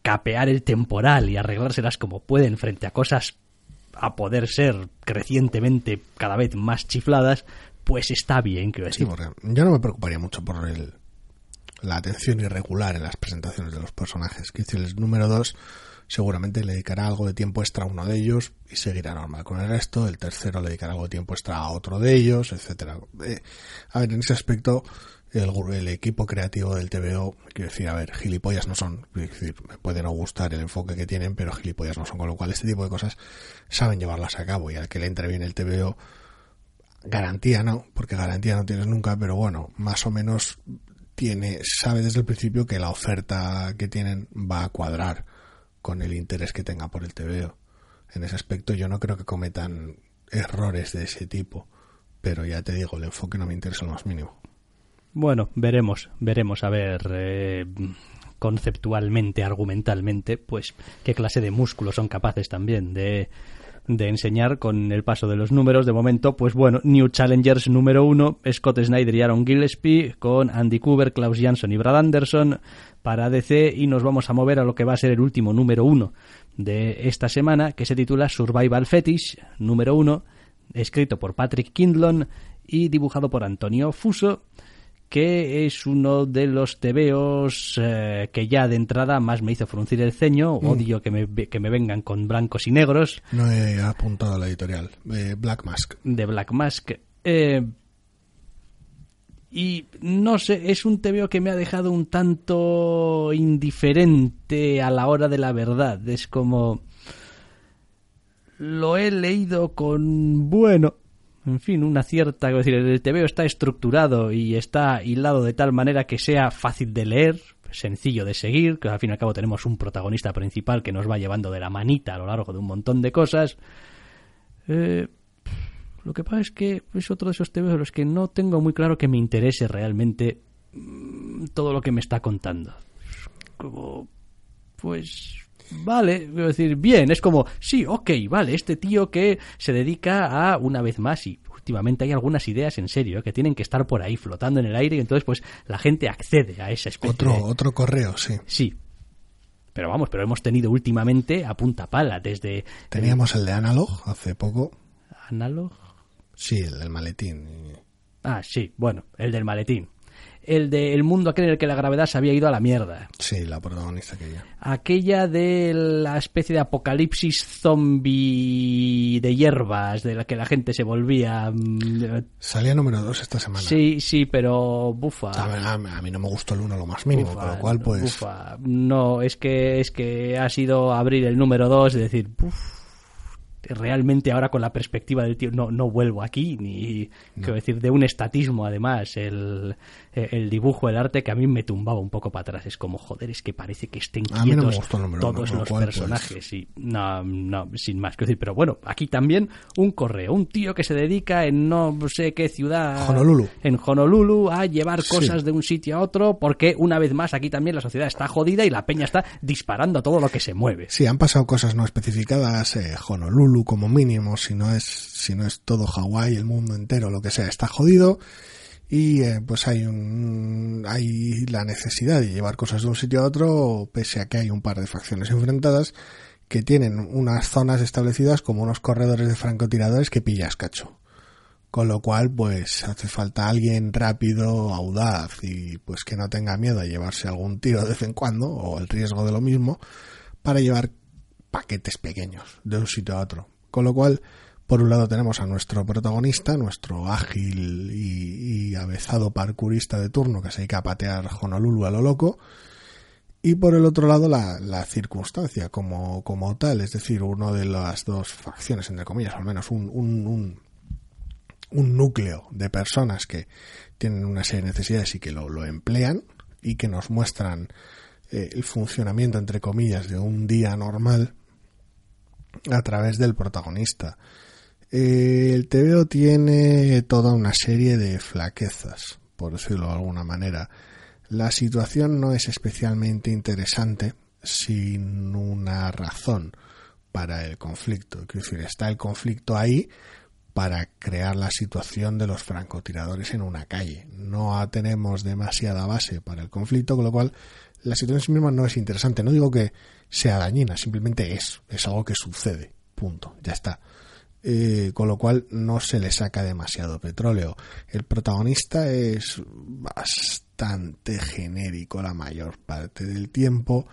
capear el temporal y arreglárselas como pueden frente a cosas a poder ser crecientemente cada vez más chifladas, pues está bien, quiero decir. Yo no me preocuparía mucho por el, la atención irregular en las presentaciones de los personajes. Que decir, el número 2 seguramente le dedicará algo de tiempo extra a uno de ellos y seguirá normal con el resto. El tercero le dedicará algo de tiempo extra a otro de ellos, etcétera. Eh, a ver, en ese aspecto el, equipo creativo del TVO, quiero decir, a ver, gilipollas no son, decir, me puede no gustar el enfoque que tienen, pero gilipollas no son, con lo cual este tipo de cosas saben llevarlas a cabo y al que le entre bien el TVO, garantía no, porque garantía no tienes nunca, pero bueno, más o menos tiene, sabe desde el principio que la oferta que tienen va a cuadrar con el interés que tenga por el TVO. En ese aspecto yo no creo que cometan errores de ese tipo, pero ya te digo, el enfoque no me interesa lo más mínimo. Bueno, veremos, veremos a ver eh, conceptualmente, argumentalmente, pues qué clase de músculos son capaces también de, de enseñar con el paso de los números. De momento, pues bueno, New Challengers número uno, Scott Snyder y Aaron Gillespie, con Andy Cooper, Klaus Jansson y Brad Anderson para DC y nos vamos a mover a lo que va a ser el último número uno de esta semana, que se titula Survival Fetish, número uno, escrito por Patrick Kindlon y dibujado por Antonio Fuso que es uno de los tebeos eh, que ya de entrada más me hizo fruncir el ceño. Mm. Odio que me, que me vengan con blancos y negros. No he apuntado a la editorial. Eh, Black Mask. De Black Mask. Eh, y no sé, es un tebeo que me ha dejado un tanto indiferente a la hora de la verdad. Es como... Lo he leído con... Bueno, en fin, una cierta, decir, el TVO está estructurado y está hilado de tal manera que sea fácil de leer, sencillo de seguir, que al fin y al cabo tenemos un protagonista principal que nos va llevando de la manita a lo largo de un montón de cosas. Eh, lo que pasa es que es otro de esos TVOs en los que no tengo muy claro que me interese realmente mm, todo lo que me está contando. Como, pues Vale, quiero decir, bien, es como, sí, ok, vale, este tío que se dedica a, una vez más, y últimamente hay algunas ideas en serio que tienen que estar por ahí flotando en el aire y entonces pues la gente accede a esa especie otro otro correo sí. Sí. Pero vamos pero hemos tenido últimamente a punta pala desde teníamos el, de Analog hace poco. Analog. Sí el del maletín ah sí bueno el del maletín el de El mundo aquel en el que la gravedad se había ido a la mierda. Sí, la protagonista aquella. Aquella de la especie de apocalipsis zombie de hierbas, de la que la gente se volvía... mm, Salía número 2 esta semana. Sí, sí, pero bufa. A, ver, a mí- a mí no me gustó el uno lo más mínimo, Bufa, con lo cual pues... bufa. No, es que, es que ha sido abrir el número 2 y decir, "Uf, realmente ahora con la perspectiva del tío, no, no vuelvo aquí, ni, quiero decir, de un estatismo además, el, el dibujo, el arte que a mí me tumbaba un poco para atrás. Es como, joder, es que parece que estén no quietos todos los cual, pues- personajes. Y no, no, sin más que decir. Pero bueno, aquí también un correo, un tío que se dedica en no sé qué ciudad Honolulu. en Honolulu a llevar Sí. cosas de un sitio a otro porque una vez más aquí también la sociedad está jodida y la peña está disparando a todo lo que se mueve. Sí, han pasado cosas no especificadas, eh, Honolulu como mínimo, si no es, si no es todo Hawái, el mundo entero, lo que sea, está jodido. Y eh, pues hay un, hay la necesidad de llevar cosas de un sitio a otro, pese a que hay un par de facciones enfrentadas que tienen unas zonas establecidas como unos corredores de francotiradores que pillas cacho. Con lo cual, pues hace falta alguien rápido, audaz y pues que no tenga miedo a llevarse algún tiro de vez en cuando, o el riesgo de lo mismo, para llevar paquetes pequeños de un sitio a otro. Con lo cual, por un lado tenemos a nuestro protagonista, nuestro ágil y, y avezado parkourista de turno que se dedica a patear Honolulu a lo loco, y por el otro lado la, la circunstancia como, tal, es decir, uno de las dos facciones, entre comillas, al menos un, un, un, núcleo de personas que tienen una serie de necesidades y que lo, lo emplean y que nos muestran eh, el funcionamiento, entre comillas, de un día normal a través del protagonista. El TVO tiene toda una serie de flaquezas, por decirlo de alguna manera. La situación no es especialmente interesante sin una razón para el conflicto. Quiero decir, está el conflicto ahí para crear la situación de los francotiradores en una calle. No tenemos demasiada base para el conflicto, con lo cual la situación en sí misma no es interesante. No digo que sea dañina, simplemente es, es algo que sucede. Punto, ya está. Eh, con lo cual no se le saca demasiado petróleo. El protagonista es bastante genérico la mayor parte del tiempo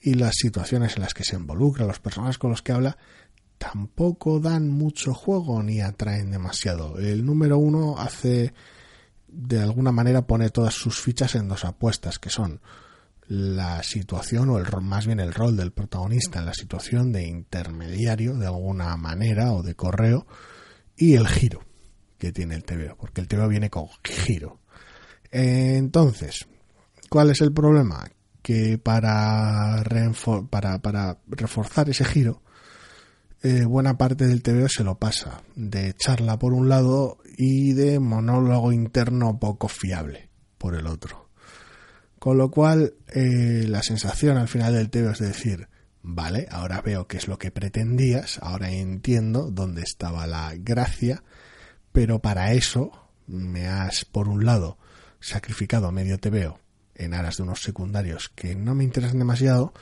y las situaciones en las que se involucra, los personajes con los que habla, tampoco dan mucho juego ni atraen demasiado. El número uno hace, de alguna manera, pone todas sus fichas en dos apuestas, que son la situación o el más bien el rol del protagonista en la situación de intermediario de alguna manera o de correo y el giro que tiene el TVO, porque el TVO viene con giro. Entonces, ¿cuál es el problema? Que para, para, para reforzar ese giro, eh, buena parte del TVO se lo pasa de charla por un lado y de monólogo interno poco fiable por el otro. Con lo cual, eh, la sensación al final del TVO es decir, vale, ahora veo qué es lo que pretendías, ahora entiendo dónde estaba la gracia, pero para eso me has, por un lado, sacrificado medio TVO en aras de unos secundarios que no me interesan demasiado,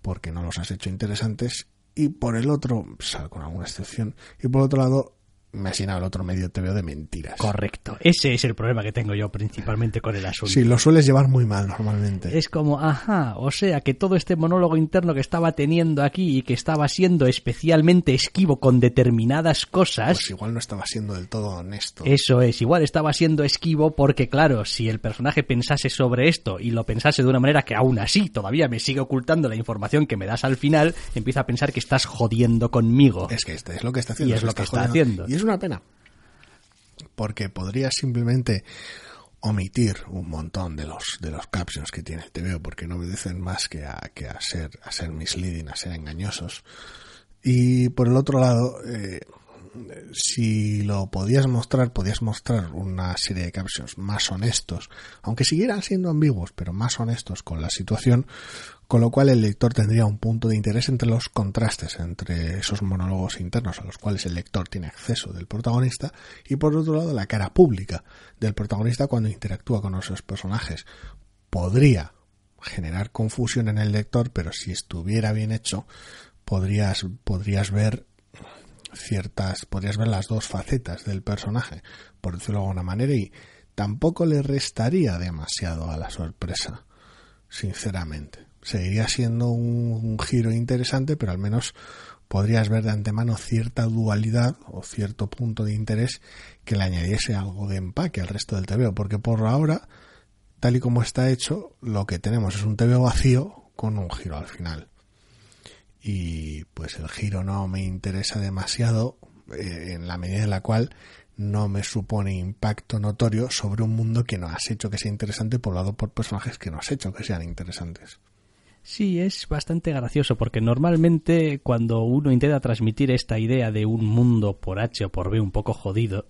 porque no los has hecho interesantes, y por el otro, salvo con alguna excepción, y por otro lado, me has llenado el otro medio TVO de mentiras. Correcto. Ese es el problema que tengo yo principalmente con el asunto. Sí, lo sueles llevar muy mal normalmente. Es como, ajá, o sea que todo este monólogo interno que estaba teniendo aquí y que estaba siendo especialmente esquivo con determinadas cosas, Pues igual no estaba siendo del todo honesto. Eso es, igual estaba siendo esquivo porque, claro, si el personaje pensase sobre esto y lo pensase de una manera que aún así todavía me sigue ocultando la información que me das al final, empieza a pensar que estás jodiendo conmigo. Es que este es lo que está haciendo. Y es lo que está haciendo. Y es una pena. Porque podría simplemente omitir un montón de los de los captions que tiene el TVO porque no obedecen más que a, que a ser a ser misleading, a ser engañosos. Y por el otro lado, eh, si lo podías mostrar, podías mostrar una serie de captions más honestos, aunque siguieran siendo ambiguos, pero más honestos con la situación, con lo cual el lector tendría un punto de interés entre los contrastes entre esos monólogos internos a los cuales el lector tiene acceso del protagonista y por otro lado la cara pública del protagonista cuando interactúa con esos personajes. Podría generar confusión en el lector, pero si estuviera bien hecho, podrías, podrías ver ciertas, podrías ver las dos facetas del personaje, por decirlo de alguna manera, y tampoco le restaría demasiado a la sorpresa, sinceramente. Seguiría siendo un, giro interesante, pero al menos podrías ver de antemano cierta dualidad o cierto punto de interés que le añadiese algo de empaque al resto del TVO, porque por ahora, tal y como está hecho, lo que tenemos es un TVO vacío con un giro al final. Y pues el giro no me interesa demasiado eh, en la medida en la cual no me supone impacto notorio sobre un mundo que no has hecho que sea interesante poblado por personajes que no has hecho que sean interesantes. Sí, es bastante gracioso porque normalmente cuando uno intenta transmitir esta idea de un mundo por H o por B un poco jodido,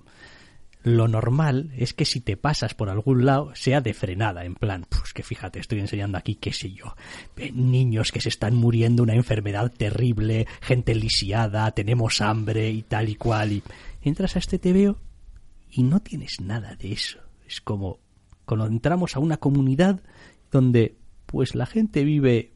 lo normal es que si te pasas por algún lado sea de frenada, en plan, pues que fíjate, estoy enseñando aquí, qué sé yo, eh, niños que se están muriendo, una enfermedad terrible, gente lisiada, tenemos hambre y tal y cual, y entras a este TVO y no tienes nada de eso. Es como cuando entramos a una comunidad donde pues la gente vive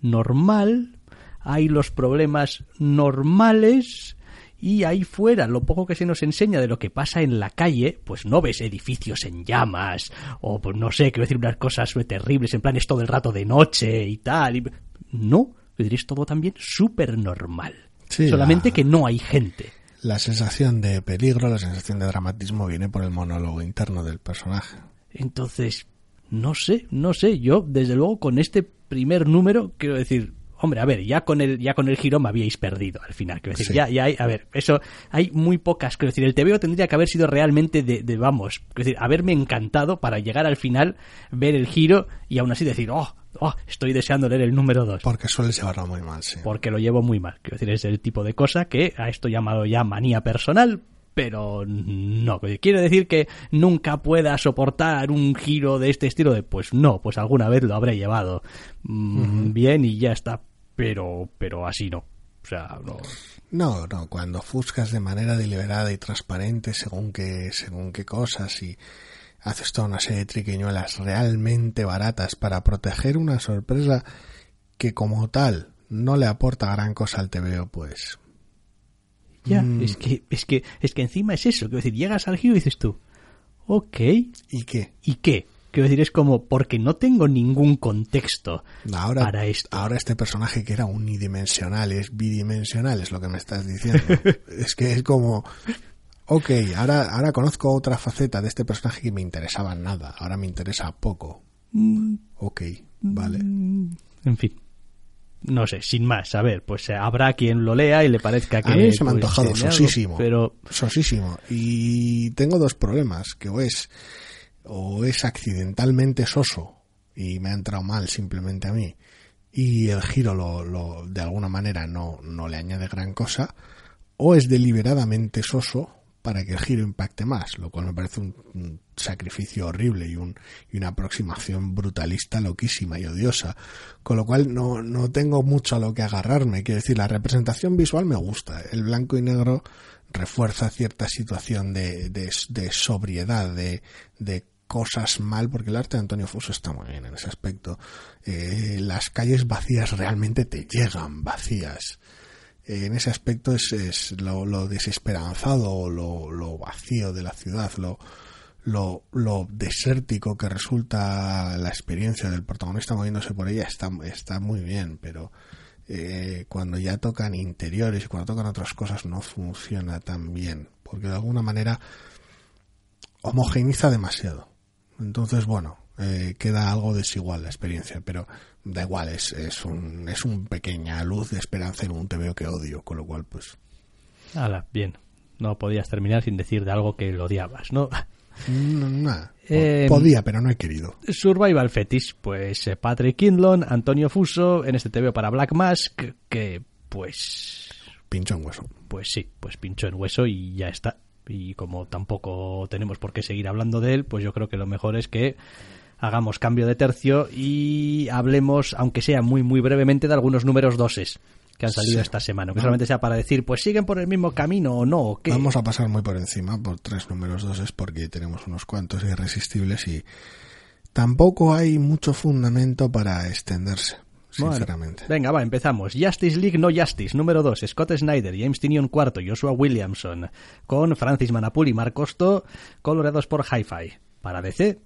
normal, hay los problemas normales, y ahí fuera, lo poco que se nos enseña de lo que pasa en la calle, pues no ves edificios en llamas, o pues no sé, quiero decir unas cosas terribles, en plan es todo el rato de noche y tal. Y... No, es todo también súper normal. Solamente que no hay gente. La sensación de peligro, la sensación de dramatismo viene por el monólogo interno del personaje. Entonces, no sé, no sé, yo desde luego con este primer número, quiero decir, hombre, a ver, ya con el, ya con el giro me habíais perdido al final. Quiero decir, ya, ya hay, a ver, eso, hay muy pocas, quiero decir, el TVO tendría que haber sido realmente de, de vamos, quiero decir, haberme encantado para llegar al final, ver el giro y aún así decir, oh, oh, estoy deseando leer el número 2. Porque suele llevarlo muy mal, sí. Porque lo llevo muy mal. Quiero decir, es el tipo de cosa que a esto llamado ya manía personal, pero no. ¿Quiere decir que nunca pueda soportar un giro de este estilo? De, pues no, pues alguna vez lo habré llevado mm, bien y ya está pero, pero así no. O sea, no. No, no, cuando ofuscas de manera deliberada y transparente según qué, según qué cosas y haces toda una serie de triquiñuelas realmente baratas para proteger una sorpresa que como tal no le aporta gran cosa al TVO, pues. Ya, mm. es que, es que, es que encima es eso, que decir, llegas al giro y dices tú, ok. ¿Y qué? ¿Y qué? Quiero decir, es como porque no tengo ningún contexto ahora, para esto. Ahora este personaje que era unidimensional es bidimensional, es lo que me estás diciendo. es que es como, ok, ahora, ahora conozco otra faceta de este personaje que me interesaba nada, ahora me interesa poco. Mm. Ok, vale. Mm. En fin. No sé, sin más, a ver, pues eh, habrá quien lo lea y le parezca que... A mí se me ha pues, antojado sosísimo, pero... Sosísimo. Y tengo dos problemas, que o es o es accidentalmente soso y me ha entrado mal simplemente a mí y el giro lo, lo, de alguna manera no, no le añade gran cosa o es deliberadamente soso para que el giro impacte más, lo cual me parece un, sacrificio horrible y, un, y una aproximación brutalista loquísima y odiosa, con lo cual no, no tengo mucho a lo que agarrarme, quiero decir, la representación visual me gusta, el blanco y negro refuerza cierta situación de, de, sobriedad, de, de cosas mal, porque el arte de Antonio Fuso está muy bien en ese aspecto. Eh, las calles vacías realmente te llegan vacías. En ese aspecto es, es lo, desesperanzado, lo, lo, vacío de la ciudad, lo, lo, lo, desértico que resulta la experiencia del protagonista moviéndose por ella está, está muy bien, pero eh, cuando ya tocan interiores y cuando tocan otras cosas no funciona tan bien, porque de alguna manera homogeniza demasiado. Entonces, bueno, eh, queda algo desigual la experiencia, pero da igual, es, es, un, es un pequeña luz de esperanza en un TVO que odio, con lo cual, pues... Hala, bien. No podías terminar sin decir de algo que lo odiabas, ¿no? Nada. Eh, podía, pero no he querido. Survival Fetish, pues eh, Patrick Kindlon, Antonio Fuso, en este TVO para Black Mask, que pues... Pincho en hueso. Pues sí, pues pincho en hueso y ya está y como tampoco tenemos por qué seguir hablando de él, pues yo creo que lo mejor es que hagamos cambio de tercio y hablemos, aunque sea muy muy brevemente, de algunos números doses que han salido esta semana, que solamente sea para decir, pues siguen por el mismo camino o no. Vamos a pasar muy por encima por tres números doses porque tenemos unos cuantos irresistibles y tampoco hay mucho fundamento para extenderse sinceramente. venga, va, empezamos. Justice League No Justice, número 2, Scott Snyder, James Tinion cuarto, Joshua Williamson, con Francis Manapul y Mark Costo, coloreados por Hi-Fi. para DC,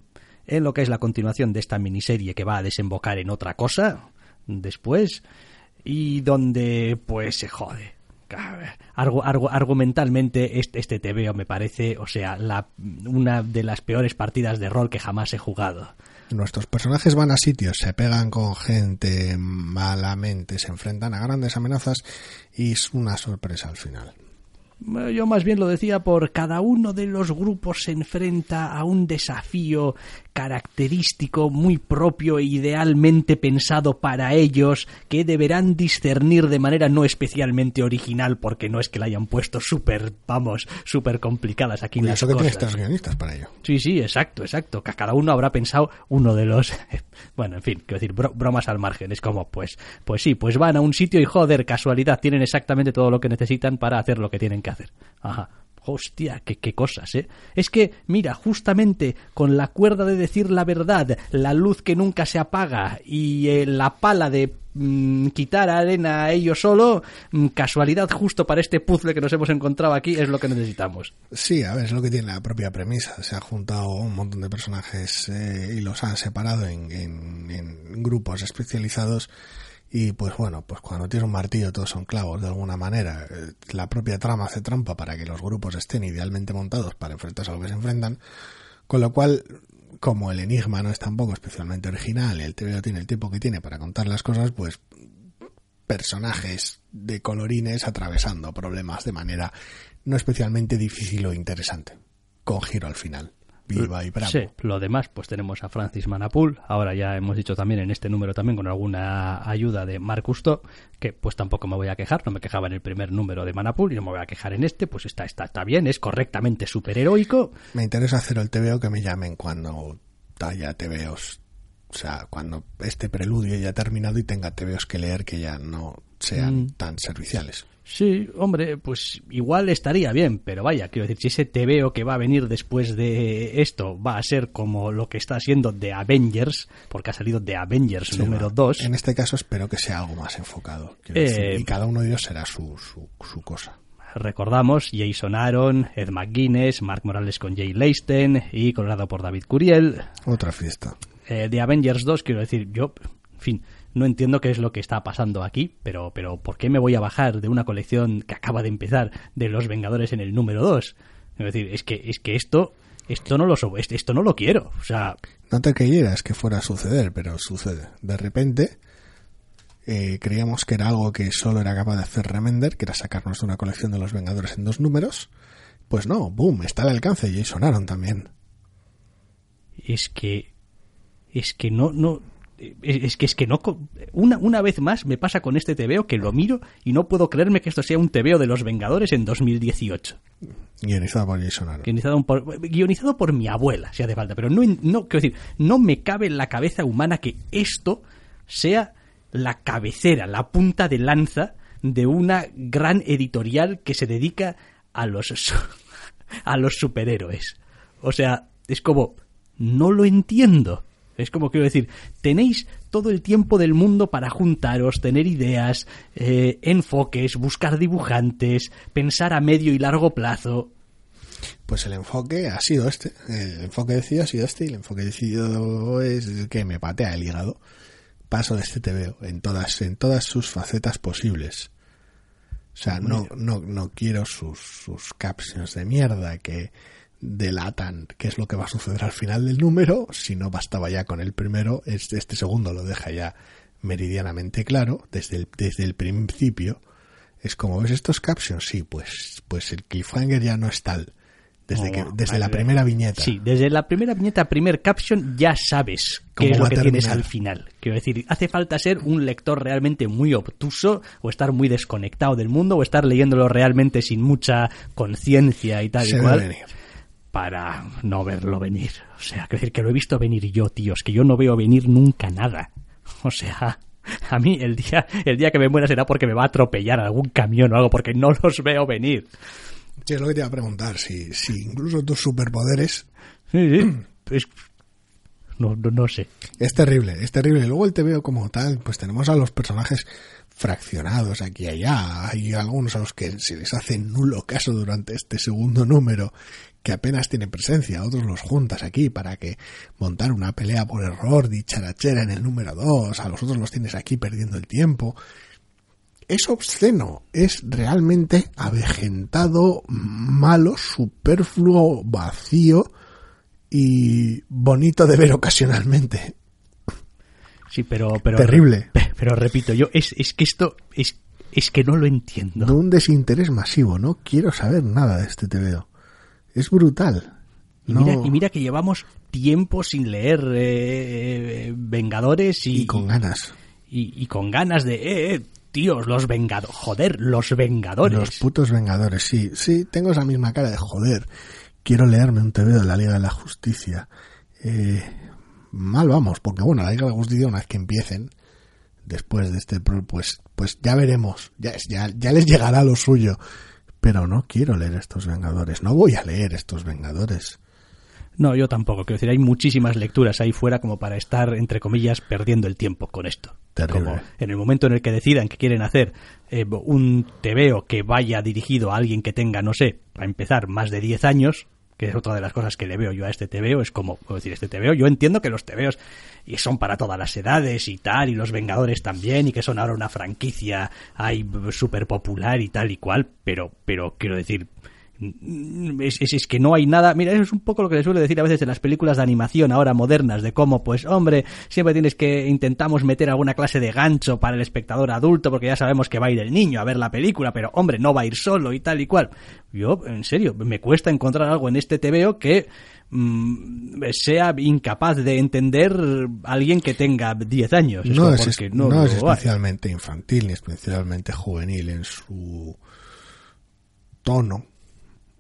en lo que es la continuación de esta miniserie que va a desembocar en otra cosa después y donde pues se jode. argumentalmente este, este TVO me parece, o sea, la, una de las peores partidas de rol que jamás he jugado. Nuestros personajes van a sitios, se pegan con gente malamente, se enfrentan a grandes amenazas y es una sorpresa al final. Yo más bien lo decía por cada uno de los grupos se enfrenta a un desafío característico, muy propio e idealmente pensado para ellos, que deberán discernir de manera no especialmente original, porque no es que la hayan puesto súper, vamos, súper complicadas aquí. eso que tienes tres guionistas para ello. Sí, sí, exacto, exacto. Que cada uno habrá pensado uno de los. Bueno, en fin, quiero decir, bromas al margen. Es como, pues, pues sí, pues van a un sitio y joder, casualidad, tienen exactamente todo lo que necesitan para hacer lo que tienen que hacer. Ajá. Hostia, qué, cosas, ¿eh? Es que, mira, justamente con la cuerda de decir la verdad, la luz que nunca se apaga y eh, la pala de mm, quitar arena a ellos solo, mm, casualidad justo para este puzzle que nos hemos encontrado aquí es lo que necesitamos. Sí, a ver, es lo que tiene la propia premisa. Se ha juntado un montón de personajes eh, y los han separado en, en grupos especializados y pues bueno, pues cuando tienes un martillo todos son clavos de alguna manera. Eh, la propia trama hace trampa para que los grupos estén idealmente montados para enfrentarse a lo que se enfrentan. Con lo cual, como el enigma no es tampoco especialmente original el TVO tiene el tiempo que tiene para contar las cosas, pues personajes de colorines atravesando problemas de manera no especialmente difícil o interesante, con giro al final. Viva y bravo. Sí, lo demás, pues tenemos a Francis Manapul. Ahora ya hemos dicho también en este número también con alguna ayuda de Marc Cousteau, que pues tampoco me voy a quejar. No me quejaba en el primer número de Manapul y no me voy a quejar en este. Pues está, está, está bien, es correctamente superheroico. Me interesa hacer el TVO que me llamen cuando haya TVOs. O sea, cuando este preludio ya ha terminado y tenga TVOs que leer que ya no sean mm. tan serviciales. Sí, hombre, pues igual estaría bien, pero vaya, quiero decir, si ese TVO que va a venir después de esto va a ser como lo que está siendo The Avengers, porque ha salido The Avengers número 2. En este caso espero que sea algo más enfocado. Eh, y cada uno de ellos será su, su, cosa. Recordamos Jason Aaron, Ed McGuinness, Mark Morales con Jay Leisten y colorado por David Curiel. Otra fiesta. Eh, The Avengers 2, quiero decir, yo, en fin, no entiendo qué es lo que está pasando aquí, pero, pero ¿por qué me voy a bajar de una colección que acaba de empezar de Los Vengadores en el número 2? Es decir, es que, es que esto, esto no lo esto no lo quiero. O sea. No te creyeras que fuera a suceder, pero sucede. De repente, eh, creíamos que era algo que solo era capaz de hacer Remender, que era sacarnos de una colección de los Vengadores en dos números. Pues no, boom, está al alcance y sonaron también. Es que. Es que no, no, es que es que no una, una vez más me pasa con este TVO que lo miro y no puedo creerme que esto sea un TVO de los Vengadores en 2018. Guionizado por Jason Aaron. Guionizado por, guionizado por mi abuela, si hace falta, pero no, no quiero decir, no me cabe en la cabeza humana que esto sea la cabecera, la punta de lanza de una gran editorial que se dedica a los a los superhéroes. O sea, es como no lo entiendo. Es como quiero decir, tenéis todo el tiempo del mundo para juntaros, tener ideas, eh, enfoques, buscar dibujantes, pensar a medio y largo plazo. Pues el enfoque ha sido este. El enfoque decidido ha sido este y el enfoque decidido es que me patea el hígado. Paso de este TVO en todas, en todas sus facetas posibles. O sea, no, no, no quiero sus, sus captions de mierda que delatan qué es lo que va a suceder al final del número, si no bastaba ya con el primero, este, este segundo lo deja ya meridianamente claro desde el, desde el principio. Es como ves estos captions, sí, pues, pues el cliffhanger ya no es tal. Desde, que, desde la primera viñeta. Sí, desde la primera viñeta, primer caption, ya sabes qué es lo que tienes al final. Quiero decir, hace falta ser un lector realmente muy obtuso, o estar muy desconectado del mundo, o estar leyéndolo realmente sin mucha conciencia y tal y cual para no verlo venir. O sea, decir que lo he visto venir yo, tíos, que yo no veo venir nunca nada. O sea, a mí el día, el día que me muera será porque me va a atropellar algún camión o algo, porque no los veo venir. Sí, es lo que te iba a preguntar, si, si incluso tus superpoderes... Sí, sí. No, no, no sé. Es terrible, es terrible. Luego el TVO como tal, pues tenemos a los personajes fraccionados aquí y allá. Hay algunos a los que se les hace nulo caso durante este segundo número, que apenas tienen presencia. Otros los juntas aquí para que montar una pelea por error dicharachera en el número 2. A los otros los tienes aquí perdiendo el tiempo. Es obsceno, es realmente avejentado, malo, superfluo, vacío y bonito de ver ocasionalmente. Sí, pero, pero Terrible. Pero, repito, yo es, es que esto es, es que no lo entiendo. De un desinterés masivo, no quiero saber nada de este TVO. Es brutal. Y, mira, y mira que llevamos tiempo sin leer eh, eh, Vengadores y, y con ganas. y, y con ganas de, eh, eh, tíos, los Vengadores, joder, los Vengadores. Los putos Vengadores, sí. Sí, tengo esa misma cara de joder. Quiero leerme un TVO de la Liga de la Justicia. Eh, mal vamos, porque bueno, la Liga de la Justicia una vez que empiecen, después de este, pro- pues, pues ya veremos. Ya, es- ya, ya les llegará lo suyo. Pero no quiero leer estos Vengadores. No voy a leer estos Vengadores. No, yo tampoco. Quiero decir, hay muchísimas lecturas ahí fuera como para estar, entre comillas, perdiendo el tiempo con esto. Terrible. Como en el momento en el que decidan que quieren hacer eh, un TVO que vaya dirigido a alguien que tenga, no sé, a empezar más de 10 años, que es otra de las cosas que le veo yo a este TVO, es como, puedo decir, este TVO, yo entiendo que los TVOs y son para todas las edades y tal, y los Vengadores también, y que son ahora una franquicia ahí súper popular y tal y cual, pero, pero quiero decir, es, es- es que no hay nada. Mira, eso es un poco lo que le suele decir a veces en las películas de animación ahora modernas, de cómo, pues, hombre, siempre tienes que intentamos meter alguna clase de gancho para el espectador adulto, porque ya sabemos que va a ir el niño a ver la película, pero, hombre, no va a ir solo y tal y cual. Yo, en serio, me cuesta encontrar algo en este TVO que mm, sea incapaz de entender alguien que tenga 10 años. Es no es, no, es hay. especialmente infantil ni especialmente juvenil en su tono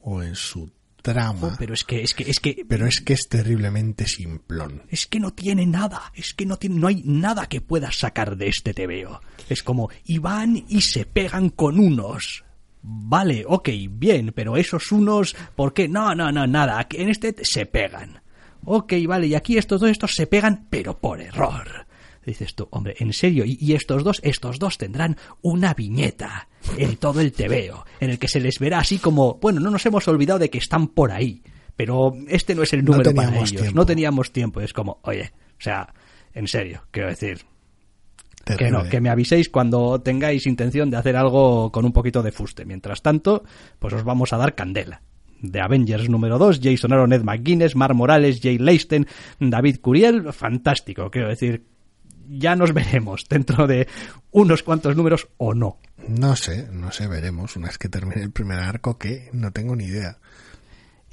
o en su trama. Pero es que, es que, es que, pero es que es terriblemente simplón. es que no tiene nada, es que no tiene, no hay nada que puedas sacar de este TVO. Es como, y van y se pegan con unos. Vale, ok, bien, pero esos unos, ¿por qué? No, no, no, nada, en este se pegan. Ok, vale, y aquí estos dos, estos se pegan, pero por error. Dices tú, hombre, en serio, y, y estos dos, estos dos tendrán una viñeta en todo el TVO, en el que se les verá así como, bueno, no nos hemos olvidado de que están por ahí, pero este no es el No número para ellos, tiempo. no teníamos tiempo, es como, oye, o sea, en serio, quiero decir, que no, que me aviséis cuando tengáis intención de hacer algo con un poquito de fuste. Mientras tanto, pues os vamos a dar candela. De Avengers número 2, Jason Aaron, Ed McGuinness, Mar Morales, Jay Leisten, David Curiel, fantástico, quiero decir, ya nos veremos dentro de unos cuantos números o no. No sé, no sé, veremos una vez que termine el primer arco que no tengo ni idea.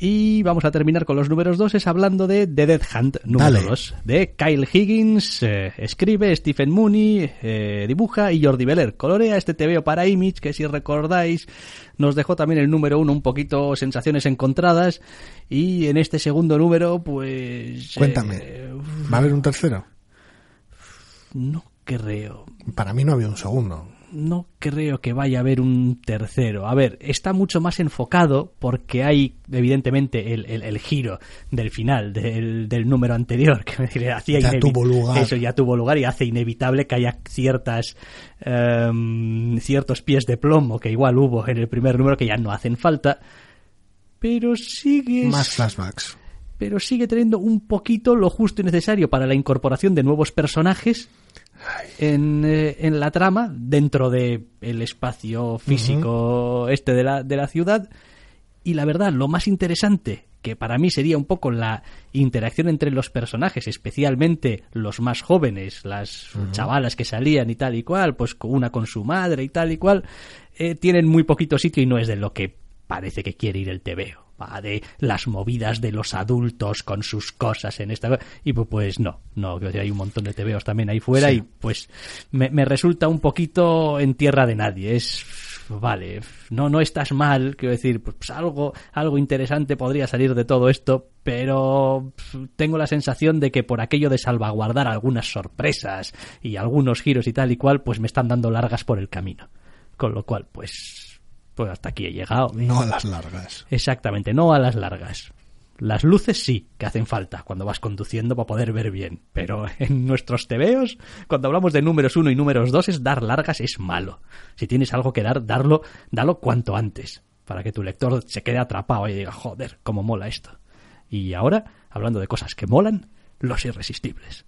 Y vamos a terminar con los números 2 es hablando de The Dead Hunt número Dale. 2 de Kyle Higgins, eh, escribe Stephen Mooney, eh, dibuja y Jordi Beller colorea este TVO para Image que si recordáis nos dejó también el número 1 un poquito sensaciones encontradas y en este segundo número pues... Cuéntame, eh, ¿va a haber un tercero? No creo, Para mí no había un segundo. no creo que vaya a haber un tercero. A ver, está mucho más enfocado porque hay, evidentemente, el, el- el giro del final del, del número anterior, que me hacía Ya tuvo lugar. Eso ya tuvo lugar y hace inevitable que haya ciertas em, ciertos pies de plomo que igual hubo en el primer número que ya no hacen falta. Pero sigue Más flashbacks. Pero sigue teniendo un poquito lo justo y necesario para la incorporación de nuevos personajes en, eh, en la trama dentro de el espacio físico este de la, de la ciudad. Y la verdad lo más interesante que para mí sería un poco la interacción entre los personajes, especialmente los más jóvenes, las chavalas que salían y tal y cual, pues una con su madre y tal y cual, eh, tienen muy poquito sitio y no es de lo que parece que quiere ir el TVO. De las movidas de los adultos con sus cosas en esta. Y pues, no, no, hay un montón de TVOs también ahí fuera Sí. y pues me, me resulta un poquito en tierra de nadie. Es. Vale, no, no estás mal, quiero decir, pues algo, algo interesante podría salir de todo esto, pero tengo la sensación de que por aquello de salvaguardar algunas sorpresas y algunos giros y tal y cual, pues me están dando largas por el camino. Con lo cual, pues, pues hasta aquí he llegado. No a las largas. Exactamente, no a las largas. Las luces sí que hacen falta cuando vas conduciendo para poder ver bien, pero en nuestros tebeos, cuando hablamos de números 1 y números 2, es dar largas es malo. Si tienes algo que dar, darlo, dalo cuanto antes, para que tu lector se quede atrapado y diga, joder, cómo mola esto. Y ahora, hablando de cosas que molan, los irresistibles.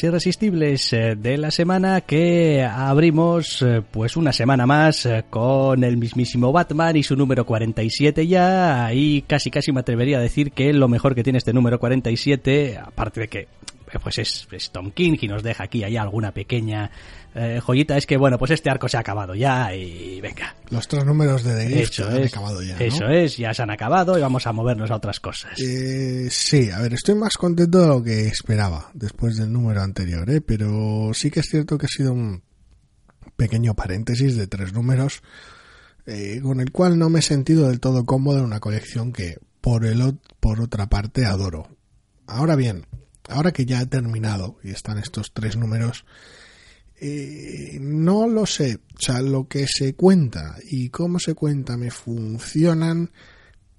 Irresistibles eh, de la semana que abrimos eh, pues una semana más eh, con el mismísimo Batman y su número 47 ya y casi casi me atrevería a decir que lo mejor que tiene este número 47 aparte de que pues es, Tom King y nos deja aquí allá alguna pequeña eh, joyita. Es que bueno pues este arco se ha acabado ya y venga. Los tres números de The Gift se han acabado ya eso es ya se han acabado y vamos a movernos a otras cosas. Eh, sí a ver estoy más contento de lo que esperaba después del número anterior ¿eh? pero sí que es cierto que ha sido un pequeño paréntesis de tres números eh, con el cual no me he sentido del todo cómodo en una colección que por el por otra parte adoro. Ahora bien ahora que ya ha terminado y están estos tres números, eh, no lo sé. O sea, lo que se cuenta y cómo se cuenta me funcionan,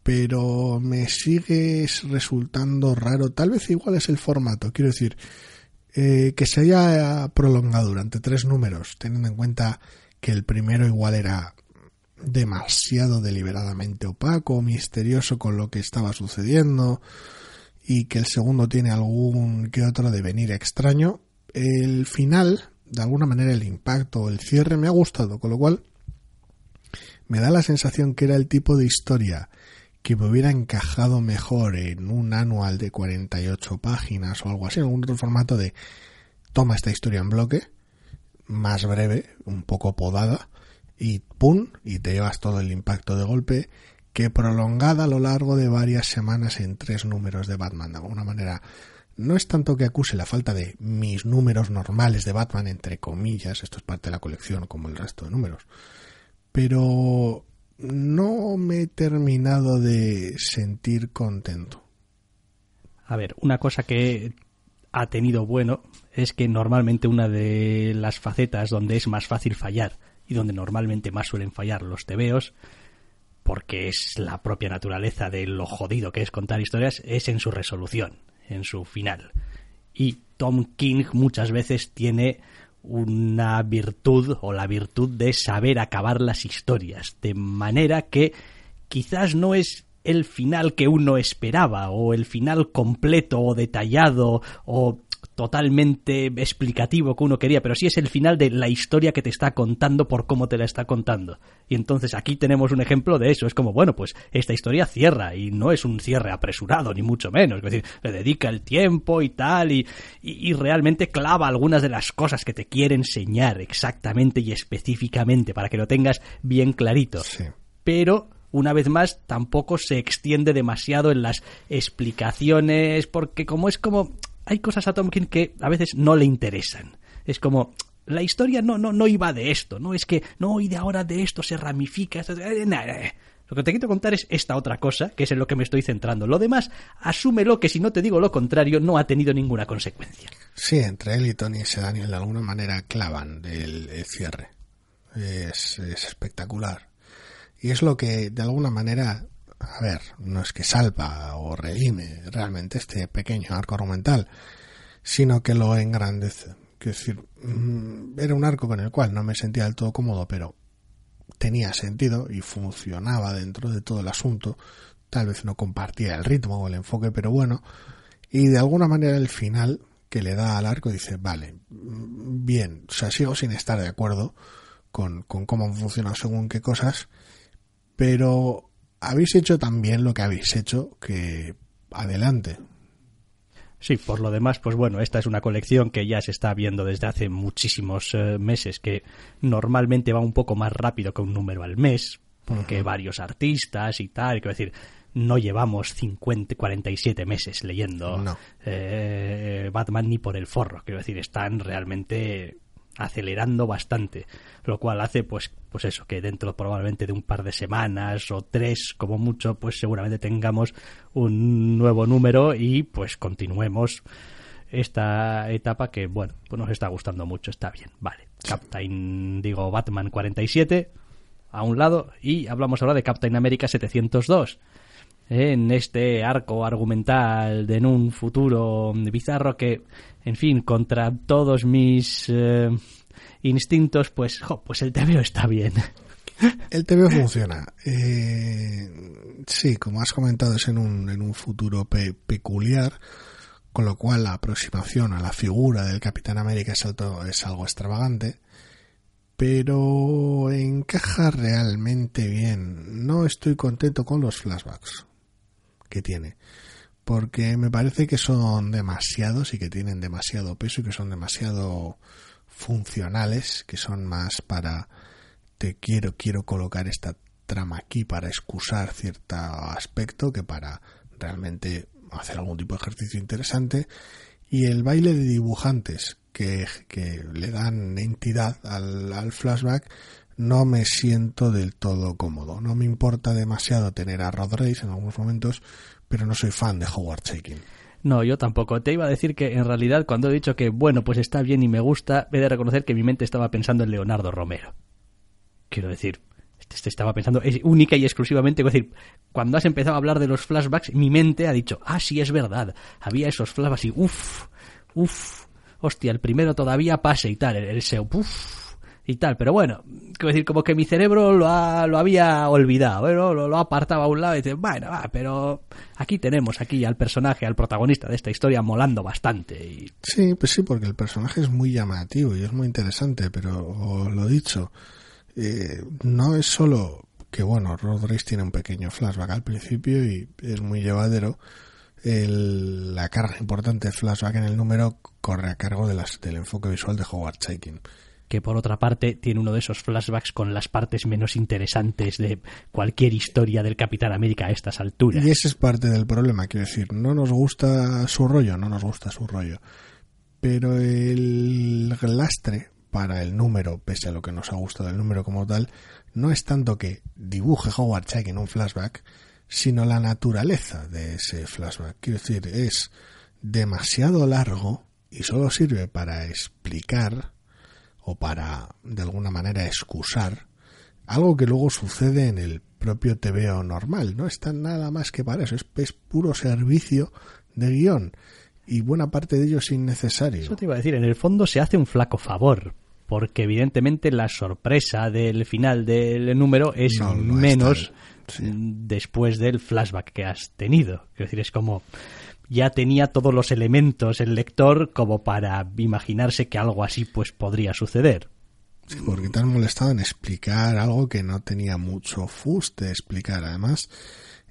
pero me sigue resultando raro. Tal vez igual es el formato. Quiero decir, eh, que se haya prolongado durante tres números, teniendo en cuenta que el primero igual era demasiado deliberadamente opaco, misterioso con lo que estaba sucediendo y que el segundo tiene algún que otro devenir extraño. El final, de alguna manera el impacto, el cierre me ha gustado, con lo cual me da la sensación que era el tipo de historia que me hubiera encajado mejor en un anual de 48 páginas o algo así, en algún otro formato de toma esta historia en bloque, más breve, un poco podada, y pum, y te llevas todo el impacto de golpe que prolongada a lo largo de varias semanas en tres números de Batman. De alguna manera, no es tanto que acuse la falta de mis números normales de Batman, entre comillas, esto es parte de la colección como el resto de números, pero no me he terminado de sentir contento. A ver, una cosa que ha tenido bueno es que normalmente una de las facetas donde es más fácil fallar y donde normalmente más suelen fallar los tebeos porque es la propia naturaleza de lo jodido que es contar historias, es en su resolución, en su final. Y Tom King muchas veces tiene una virtud o la virtud de saber acabar las historias, de manera que quizás no es el final que uno esperaba o el final completo o detallado o totalmente explicativo que uno quería, pero sí es el final de la historia que te está contando por cómo te la está contando. Y entonces aquí tenemos un ejemplo de eso. Es como, bueno, pues esta historia cierra y no es un cierre apresurado, ni mucho menos. Es decir, le dedica el tiempo y tal y, y, realmente clava algunas de las cosas que te quiere enseñar exactamente y específicamente para que lo tengas bien clarito. Pero una vez más, tampoco se extiende demasiado en las explicaciones, porque como es como hay cosas a Tom King que a veces no le interesan. Es como, la historia no, no, no iba de esto, no es que, no, y de ahora de esto se ramifica. Eh, eh. Lo que te quiero contar es esta otra cosa, que es en lo que me estoy centrando. Lo demás, asúmelo que si no te digo lo contrario, no ha tenido ninguna consecuencia. Sí, entre él y Tony ese Daniel de alguna manera clavan el, el cierre. Es espectacular. Y es lo que de alguna manera a ver, no es que salva o redime realmente este pequeño arco argumental, sino que lo engrandece. Quiero decir, mm, era un arco con el cual no me sentía del todo cómodo, pero tenía sentido y funcionaba dentro de todo el asunto. tal vez no compartía el ritmo o el enfoque, pero bueno, y de alguna manera el final que le da al arco dice, vale, bien, o sea, sigo sin estar de acuerdo con, con cómo funciona según qué cosas, pero habéis hecho también lo que habéis hecho, que adelante. Sí, por lo demás, pues bueno, esta es una colección que ya se está viendo desde hace muchísimos eh, meses, que normalmente va un poco más rápido que un número al mes, porque varios artistas y tal, quiero decir, no llevamos 50, 47 meses leyendo eh, Batman ni por el forro, quiero decir, están realmente acelerando bastante, lo cual hace pues pues eso que dentro probablemente de un par de semanas o tres como mucho pues seguramente tengamos un nuevo número y pues continuemos esta etapa que bueno pues nos está gustando mucho está bien vale. Captain digo Batman 47 a un lado y hablamos ahora de Captain America 702 en este arco argumental de en un futuro bizarro que, en fin, contra todos mis eh, instintos, pues, pues el TVO está bien. El TVO funciona. Eh, sí, como has comentado, es en un, en un futuro peculiar, con lo cual la aproximación a la figura del Capitán América es algo extravagante, pero encaja realmente bien. No estoy contento con los flashbacks que tiene. Porque me parece que son demasiados y que tienen demasiado peso y que son demasiado funcionales, que son más para te quiero, quiero colocar esta trama aquí para excusar cierto aspecto que para realmente hacer algún tipo de ejercicio interesante. Y el baile de dibujantes que, que le dan entidad al, al flashback no me siento del todo cómodo. No me importa demasiado tener a Rod Race en algunos momentos, pero no soy fan de Howard Chaykin. No, yo tampoco. Te iba a decir que en realidad cuando he dicho que bueno, pues está bien y me gusta, he de reconocer que mi mente estaba pensando en Leonardo Romero. Quiero decir, este estaba pensando es única y exclusivamente, decir, cuando has empezado a hablar de los flashbacks, mi mente ha dicho, ah, sí, es verdad, había esos flashbacks y uff, uff, hostia, el primero todavía pase y tal, el, el uff, y tal. Pero bueno, quiero decir, como que mi cerebro lo, lo había olvidado, bueno, lo, lo apartaba a un lado y dice, bueno, va, pero aquí tenemos aquí al personaje, al protagonista de esta historia molando bastante. Sí, pues sí, porque el personaje es muy llamativo y es muy interesante, pero lo dicho, eh, no es solo que, bueno, Rodríguez tiene un pequeño flashback al principio y es muy llevadero. El, la carga importante de flashback en el número corre a cargo de las, del enfoque visual de Howard Chaykin que por otra parte tiene uno de esos flashbacks con las partes menos interesantes de cualquier historia del Capitán América a estas alturas. Y ese es parte del problema, quiero decir, no nos gusta su rollo, no nos gusta su rollo. Pero el lastre para el número, pese a lo que nos ha gustado el número como tal, no es tanto que dibuje Howard Chuck en un flashback, sino la naturaleza de ese flashback. Quiero decir, es demasiado largo y solo sirve para explicar o para de alguna manera excusar algo que luego sucede en el propio TVO normal. No está nada más que para eso, es, puro servicio de guion y buena parte de ello es innecesario. Eso te iba a decir, en el fondo se hace un flaco favor, porque evidentemente la sorpresa del final del número es menos después del flashback que has tenido. Es decir, es como ya tenía todos los elementos el lector como para imaginarse que algo así pues podría suceder. Sí, porque te han molestado en explicar algo que no tenía mucho fuste explicar. Además,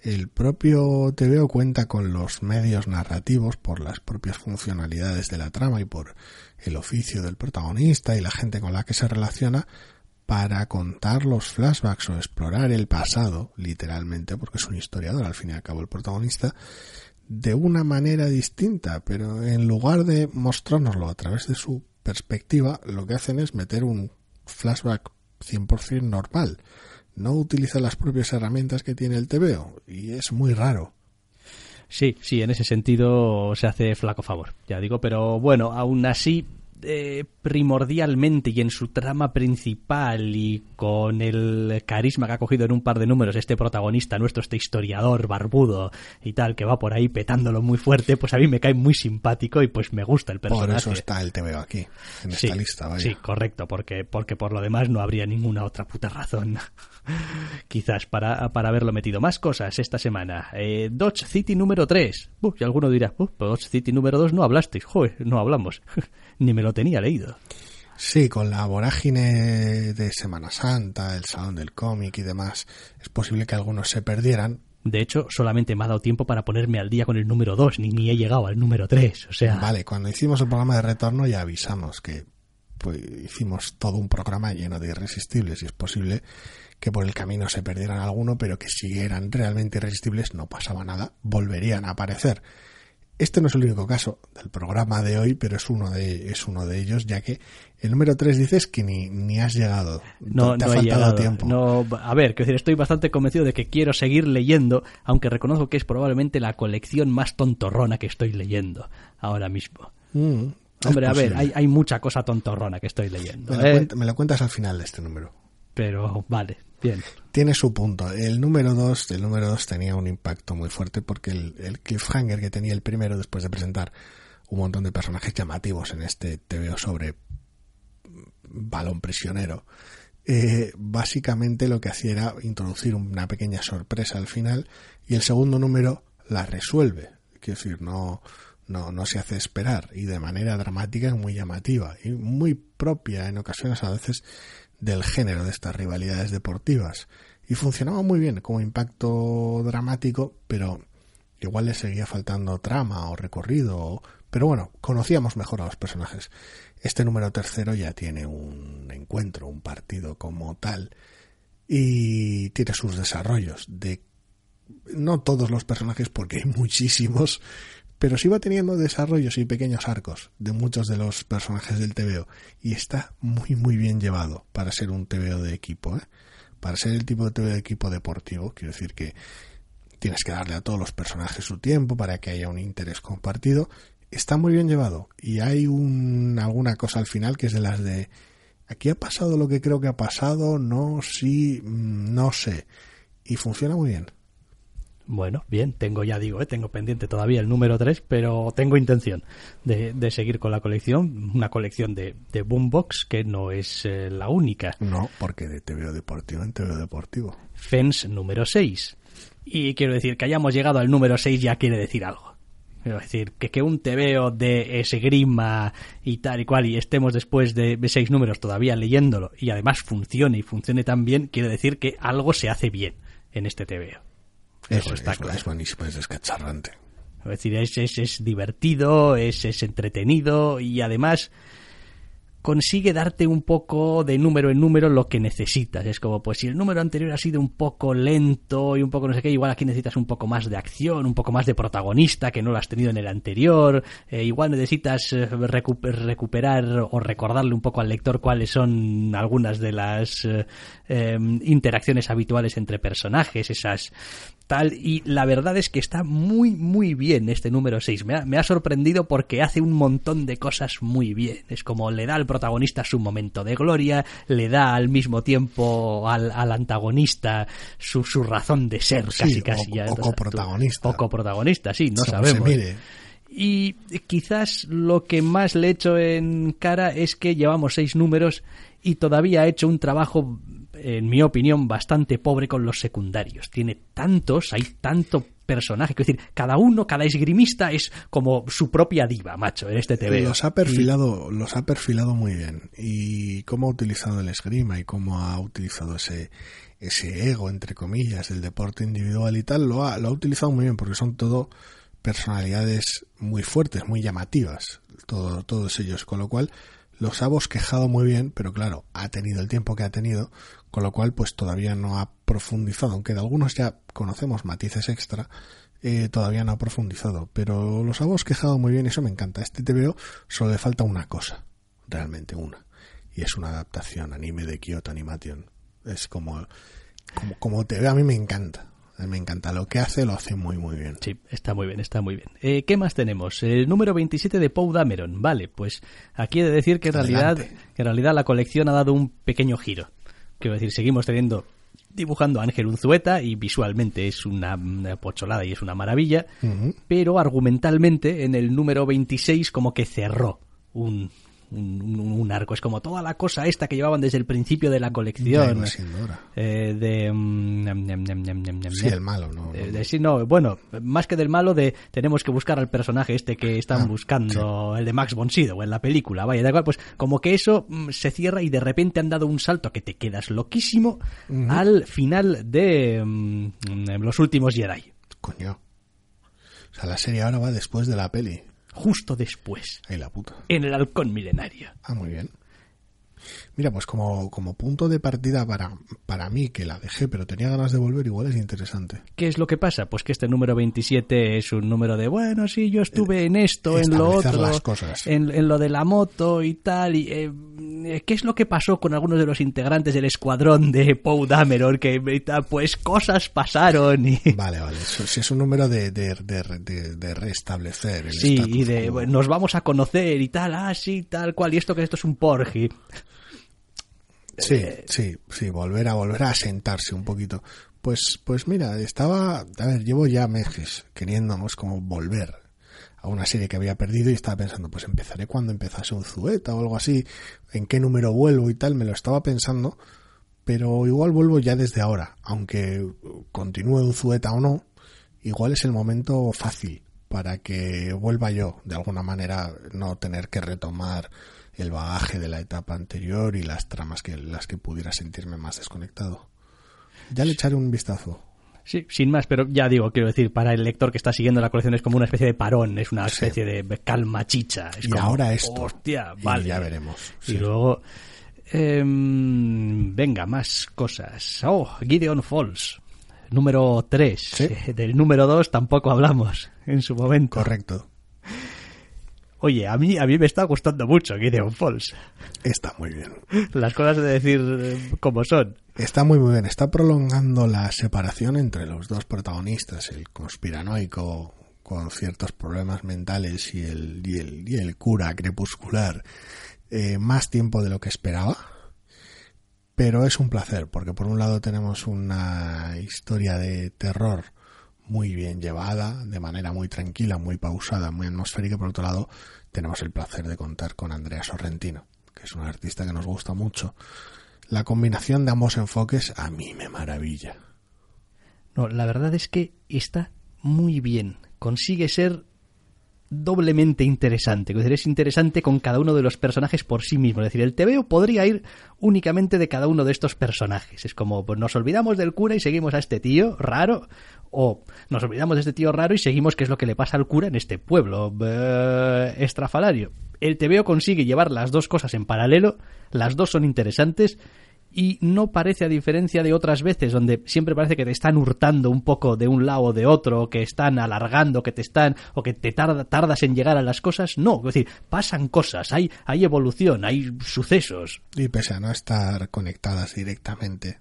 el propio TVO cuenta con los medios narrativos por las propias funcionalidades de la trama y por el oficio del protagonista y la gente con la que se relaciona para contar los flashbacks o explorar el pasado, literalmente, porque es un historiador al fin y al cabo el protagonista, de una manera distinta, pero en lugar de mostrárnoslo a través de su perspectiva, lo que hacen es meter un flashback 100% normal. No utiliza las propias herramientas que tiene el TVO y es muy raro. Sí, sí, en ese sentido se hace flaco favor, ya digo, pero bueno, aún así eh, primordialmente y en su trama principal y con el carisma que ha cogido en un par de números este protagonista nuestro, este historiador barbudo y tal, que va por ahí petándolo muy fuerte, pues a mí me cae muy simpático y pues me gusta el personaje. Por eso está el TVO aquí, en esta lista, vaya. Sí, correcto, porque, porque por lo demás no habría ninguna otra puta razón quizás para, para haberlo metido. Más cosas esta semana. Eh, Dodge City número 3. y alguno dirá, Dodge City número 2 no hablasteis. Joder, no hablamos. Ni me lo tenía leído. Sí, con la vorágine de Semana Santa, el Salón del Cómic y demás, es posible que algunos se perdieran. De hecho, solamente me ha dado tiempo para ponerme al día con el número 2, ni, ni he llegado al número 3, o sea... Vale, cuando hicimos el programa de retorno ya avisamos que pues, hicimos todo un programa lleno de irresistibles y es posible que por el camino se perdieran alguno, pero que si eran realmente irresistibles no pasaba nada, volverían a aparecer. Este no es el único caso del programa de hoy, pero es uno de, es uno de ellos, ya que el número 3 dices que ni, ni has llegado. No, te ha faltado tiempo. No, a ver, quiero decir, estoy bastante convencido de que quiero seguir leyendo, aunque reconozco que es probablemente la colección más tontorrona que estoy leyendo ahora mismo. Mm, Hombre, a ver, hay, hay, mucha cosa tontorrona que estoy leyendo. ¿eh? me lo cuentas al final de este número. Pero vale, tiene su punto. El número 2, el número 2 tenía un impacto muy fuerte porque el, cliffhanger que tenía el primero después de presentar un montón de personajes llamativos en este TVO sobre balón prisionero, eh, básicamente lo que hacía era introducir una pequeña sorpresa al final y el segundo número la resuelve. Quiero decir, no, no, no se hace esperar y de manera dramática muy llamativa y muy propia en ocasiones a veces del género de estas rivalidades deportivas. Y funcionaba muy bien como impacto dramático, pero igual le seguía faltando trama o recorrido. Pero bueno, conocíamos mejor a los personajes. Este número tercero ya tiene un encuentro, un partido como tal, y tiene sus desarrollos de no todos los personajes porque hay muchísimos, pero sí va teniendo desarrollos y pequeños arcos de muchos de los personajes del TVO y está muy muy bien llevado para ser un TVO de equipo, ¿eh? para ser el tipo de TVO de equipo deportivo, quiero decir que tienes que darle a todos los personajes su tiempo para que haya un interés compartido, está muy bien llevado y hay un, alguna cosa al final que es de las de aquí ha pasado lo que creo que ha pasado, no, sí, mm, no sé y funciona muy bien. Bueno, bien, tengo, ya digo, ¿eh? tengo pendiente todavía el número 3, pero tengo intención de, de seguir con la colección, una colección de, de Boombox que no es eh, la única. No, porque de TVO Deportivo en TVO Deportivo. Fens número 6. Y quiero decir, que hayamos llegado al número 6 ya quiere decir algo. Quiero decir, que, que un TVO de ese grima y tal y cual y estemos después de, de seis números todavía leyéndolo y además funcione y funcione tan bien, quiere decir que algo se hace bien en este TVO. Eso, está claro. Es buenísimo, es descacharrante. Es decir, es, es, es divertido, es, es entretenido y además consigue darte un poco de número en número lo que necesitas. Es como, pues si el número anterior ha sido un poco lento y un poco no sé qué, igual aquí necesitas un poco más de acción, un poco más de protagonista que no lo has tenido en el anterior. Eh, igual necesitas eh, recuperar o recordarle un poco al lector cuáles son algunas de las eh, em, interacciones habituales entre personajes, esas tal. Y la verdad es que está muy, muy bien este número 6. Me ha, me ha sorprendido porque hace un montón de cosas muy bien. Es como le da al protagonista su momento de gloria, le da al mismo tiempo al, al antagonista su, su, razón de ser, casi, sí, casi. O, ya, o coprotagonista. O coprotagonista, sí, no Según sabemos. Y quizás lo que más le echo en cara es que llevamos seis números y todavía ha hecho un trabajo en mi opinión, bastante pobre con los secundarios. Tiene tantos, hay tanto personaje, es decir, cada uno, cada esgrimista es como su propia diva, macho, en este TV. Los ha perfilado, y... los ha perfilado muy bien. Y cómo ha utilizado el esgrima y cómo ha utilizado ese ese ego, entre comillas, del deporte individual y tal, lo ha, lo ha utilizado muy bien, porque son todo personalidades muy fuertes, muy llamativas, todo, todos ellos, con lo cual los ha bosquejado muy bien, pero claro, ha tenido el tiempo que ha tenido, con lo cual pues todavía no ha profundizado, aunque de algunos ya conocemos matices extra, eh, todavía no ha profundizado, pero los ha bosquejado muy bien y eso me encanta. Este TVO solo le falta una cosa, realmente una, y es una adaptación anime de Kyoto Animation. Es como, como, como TV a mí me encanta. Me encanta lo que hace, lo hace muy, muy bien. Sí, está muy bien, está muy bien. Eh, ¿Qué más tenemos? El número 27 de Poe Dameron. Vale, pues aquí he de decir que en, realidad, que en realidad la colección ha dado un pequeño giro. Quiero decir, seguimos teniendo dibujando a Ángel Unzueta y visualmente es una, una pocholada y es una maravilla, pero argumentalmente en el número 26 como que cerró un, un, arco. Es como toda la cosa esta que llevaban desde el principio de la colección. hora. eh, de... mm, Sí, el malo, ¿no? De- de- sí, no, bueno, más que del malo de tenemos que buscar al personaje este que están Ah, buscando, el de Max von Sydow en la película, vaya, da igual, pues como que eso mm, se cierra y de repente han dado un salto que te quedas loquísimo al final de mm, Los Últimos Jedi, Coño. O sea, la serie ahora va después de la peli. Justo después, Ahí la puta. en el Halcón Milenario. Ah, muy bien. Mira, pues como, como punto de partida para, para mí, que la dejé, pero tenía ganas de volver, igual es interesante. ¿Qué es lo que pasa? Pues que este número 27 es un número de, bueno, sí, yo estuve en esto, en lo otro, las cosas. En, en lo de la moto y tal. Y, eh, ¿Qué es lo que pasó con algunos de los integrantes del escuadrón de Poe Dameron? Que eh, pues cosas pasaron y... Vale, vale. Eso, sí es un número de, de, de, restablecer el Sí, y de nos vamos a conocer y tal, ah, sí, tal cual, y esto que esto es un porgi. Sí, Eh, sí, sí, volver a volver a sentarse un poquito. Pues, pues mira, estaba, a ver, llevo ya meses queriéndonos como volver a una serie que había perdido y estaba pensando, pues empezaré cuando empezase un Zueta o algo así, en qué número vuelvo y tal, me lo estaba pensando, pero igual vuelvo ya desde ahora, aunque continúe un Zueta o no, igual es el momento fácil para que vuelva yo, de alguna manera, no tener que retomar el bagaje de la etapa anterior y las tramas que las que pudiera sentirme más desconectado. Ya le echaré un vistazo. Sí, sin más, pero ya digo, quiero decir, para el lector que está siguiendo la colección es como una especie de parón, es una especie de calma chicha. Es y como, ahora esto. Hostia, Y vale. ya veremos. Y sí. luego, em, venga, más cosas. Oh, Gideon Falls, número 3. Sí. Del número 2 tampoco hablamos en su momento. Correcto. Oye, a mí, a mí me está gustando mucho Gideon Falls. Está muy bien. Las cosas de decir eh, como son. Está muy muy bien. Está prolongando la separación entre los dos protagonistas, el conspiranoico con ciertos problemas mentales y el, y el, y el cura crepuscular, eh, más tiempo de lo que esperaba. Pero es un placer, porque por un lado tenemos una historia de terror muy bien llevada, de manera muy tranquila, muy pausada, muy atmosférica. Por otro lado, tenemos el placer de contar con Andrea Sorrentino, que es un artista que nos gusta mucho. La combinación de ambos enfoques a mí me maravilla. No, la verdad es que está muy bien. Consigue ser doblemente interesante. Es interesante con cada uno de los personajes por sí mismo. Es decir, el TVO podría ir únicamente de cada uno de estos personajes. Es como, pues nos olvidamos del cura y seguimos a este tío raro. O nos olvidamos de este tío raro y seguimos qué es lo que le pasa al cura en este pueblo eh, estrafalario. El TVO consigue llevar las dos cosas en paralelo. Las dos son interesantes y no parece a diferencia de otras veces donde siempre parece que te están hurtando un poco de un lado o de otro, o que están alargando, que te están o que te tarda- tardas en llegar a las cosas, no, es decir, pasan cosas, hay hay evolución, hay sucesos. Y pese a no estar conectadas directamente,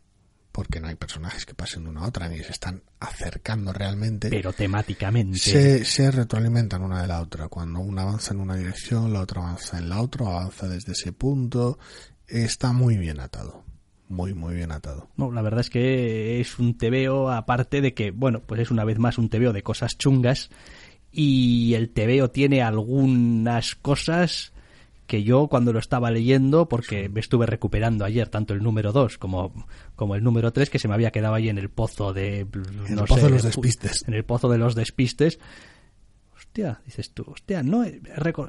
porque no hay personajes que pasen de una a otra ni se están acercando realmente, Pero temáticamente se, se retroalimentan una de la otra. Cuando una avanza en una dirección, la otra avanza en la otra, avanza desde ese punto. Está muy bien atado. Muy, muy bien atado. No, la verdad es que es un tebeo, aparte de que, bueno, pues es una vez más un tebeo de cosas chungas. Y el tebeo tiene algunas cosas que yo cuando lo estaba leyendo, porque me estuve recuperando ayer tanto el número 2 como, como el número 3, que se me había quedado ahí en el pozo de... En el pozo de los despistes. En el pozo de los despistes. Hostia, dices tú, hostia, no, es-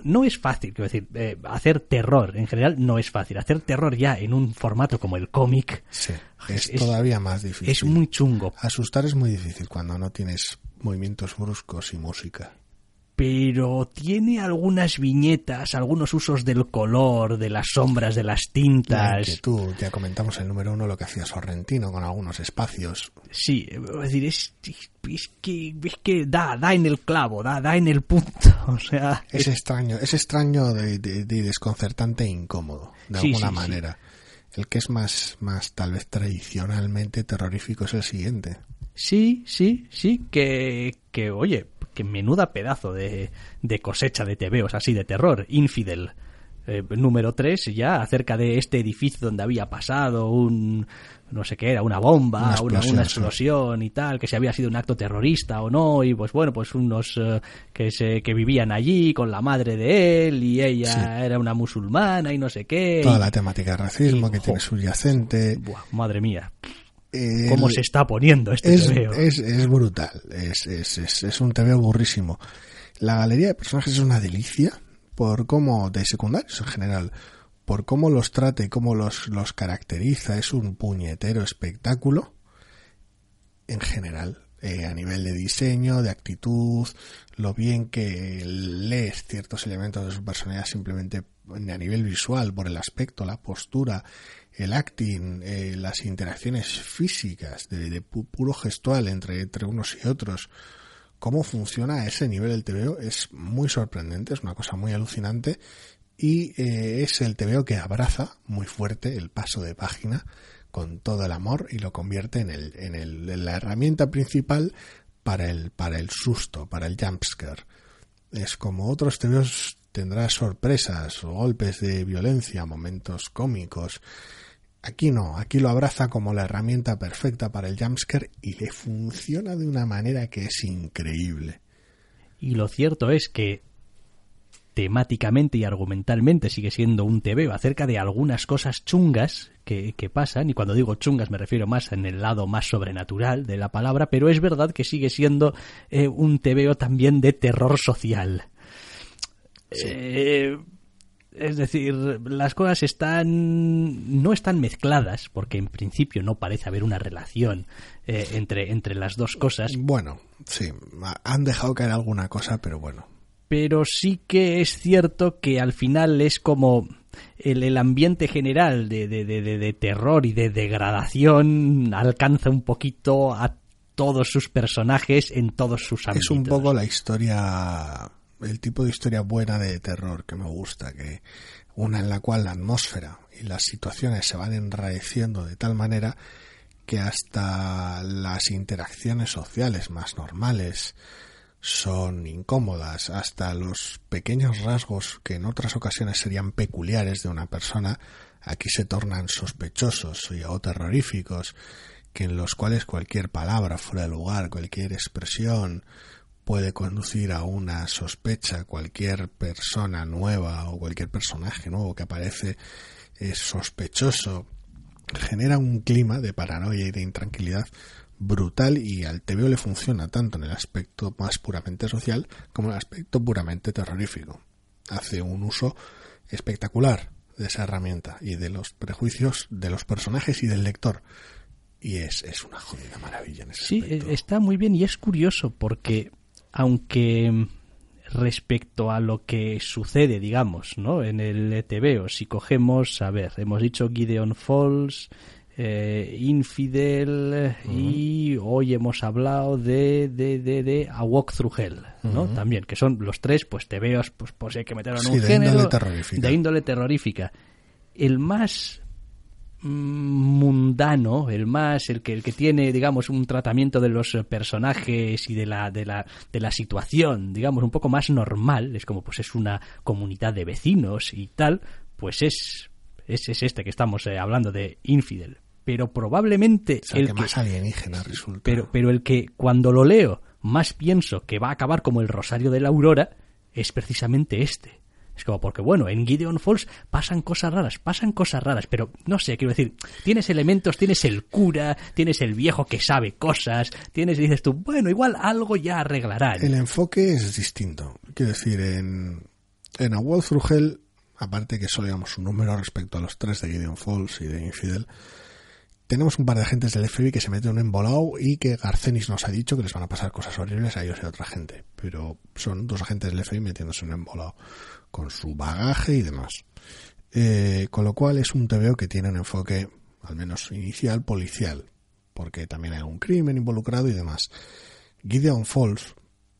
no es fácil, quiero decir, eh, hacer terror en general no es fácil. Hacer terror ya en un formato como el cómic Sí, es, Es- todavía más difícil. es muy chungo. Asustar es muy difícil cuando no tienes movimientos bruscos y música. Pero tiene algunas viñetas, algunos usos del color, de las sombras, de las La tintas. inquietud, ya comentamos en el número uno lo que hacía Sorrentino con algunos espacios. Sí, es decir, es, es que, es que da, da en el clavo, da, da en el punto. O sea, Es extraño, es extraño de, de- de desconcertante e incómodo, de Sí, alguna sí, sí. manera. El que es más, más tal vez tradicionalmente terrorífico es el siguiente. Sí, sí, sí, que, que oye, que menuda pedazo de, de cosecha de tebeos así de terror, Infidel. Eh, número 3 ya acerca de este edificio donde había pasado un no sé qué era, una bomba, una explosión, y tal, que si había sido un acto terrorista o no, y pues bueno, pues unos eh, que se que vivían allí con la madre de él y ella era una musulmana y no sé qué. Toda la temática de racismo que tiene subyacente. Buah, madre mía. ¿Cómo se está poniendo este es, tebeo? Es, es brutal, es, es, es, es un tebeo burrísimo. La galería de personajes es una delicia, por cómo, de secundarios en general, por cómo los trata y cómo los, los caracteriza, es un puñetero espectáculo en general. Eh, a nivel de diseño, de actitud, lo bien que lees ciertos elementos de su personalidad simplemente a nivel visual, por el aspecto, la postura, el acting, eh, las interacciones físicas, de, de, puro gestual entre, entre unos y otros, cómo funciona a ese nivel el TVO es muy sorprendente, es una cosa muy alucinante y eh, es el TVO que abraza muy fuerte el paso de página con todo el amor y lo convierte en, el, en, el, la herramienta principal para el, para el susto, para el jumpscare. Es como otros TVOs tendrá sorpresas golpes de violencia, momentos cómicos. Aquí no, aquí lo abraza como la herramienta perfecta para el jumpscare y le funciona de una manera que es increíble. Y lo cierto es que temáticamente y argumentalmente sigue siendo un TVO acerca de algunas cosas chungas que, que, pasan, y cuando digo chungas me refiero más en el lado más sobrenatural de la palabra, pero es verdad que sigue siendo eh, un TVO también de terror social. Eh, es decir, las cosas están no están mezcladas porque en principio no parece haber una relación eh, entre entre las dos cosas. Bueno, sí, han dejado caer alguna cosa, pero bueno pero sí que es cierto que al final es como el, el ambiente general de, de, de, de, terror y de degradación alcanza un poquito a todos sus personajes en todos sus ámbitos. Es un poco la historia, el tipo de historia buena de terror que me gusta, que una en la cual la atmósfera y las situaciones se van enraeciendo de tal manera que hasta las interacciones sociales más normales, son incómodas, hasta los pequeños rasgos que en otras ocasiones serían peculiares de una persona, aquí se tornan sospechosos o terroríficos, que en los cuales cualquier palabra fuera de lugar, cualquier expresión puede conducir a una sospecha, cualquier persona nueva o cualquier personaje nuevo que aparece es sospechoso, genera un clima de paranoia y de intranquilidad brutal y al TVO le funciona tanto en el aspecto más puramente social como en el aspecto puramente terrorífico. Hace un uso espectacular de esa herramienta y de los prejuicios de los personajes y del lector. Y es, es una jodida maravilla en ese Sí, está muy bien y es curioso porque aunque respecto a lo que sucede, digamos, ¿no? En el TVO, si cogemos, a ver, hemos dicho Gideon Falls, eh, Infidel y hoy hemos hablado de, de, de, de A Walk Through Hell, ¿no? También, que son los tres, pues te veo, pues, pues hay que meterlo en un de género índole terrorífica. de índole terrorífica. El más mundano, el más, el que, el que tiene, digamos, un tratamiento de los personajes y de la, de la, de la situación, digamos, un poco más normal, es como pues es una comunidad de vecinos y tal, pues es, es, es este que estamos eh, hablando de Infidel pero probablemente o sea, el que más alienígena resulta. pero pero el que cuando lo leo más pienso que va a acabar como el Rosario de la Aurora es precisamente este es como porque bueno en Gideon Falls pasan cosas raras pasan cosas raras pero no sé quiero decir tienes elementos tienes el cura tienes el viejo que sabe cosas tienes y dices tú bueno igual algo ya arreglarán El enfoque es distinto. Quiero decir, en, en A World Through Hell, aparte que solo digamos un número respecto a los tres de Gideon Falls y de Infidel, tenemos un par de agentes del FBI que se meten en un embolado y que Garcenis nos ha dicho que les van a pasar cosas horribles a ellos y a otra gente. Pero son dos agentes del FBI metiéndose en un embolado con su bagaje y demás. Eh, con lo cual es un TVO que tiene un enfoque, al menos inicial, policial. Porque también hay un crimen involucrado y demás. Gideon Falls,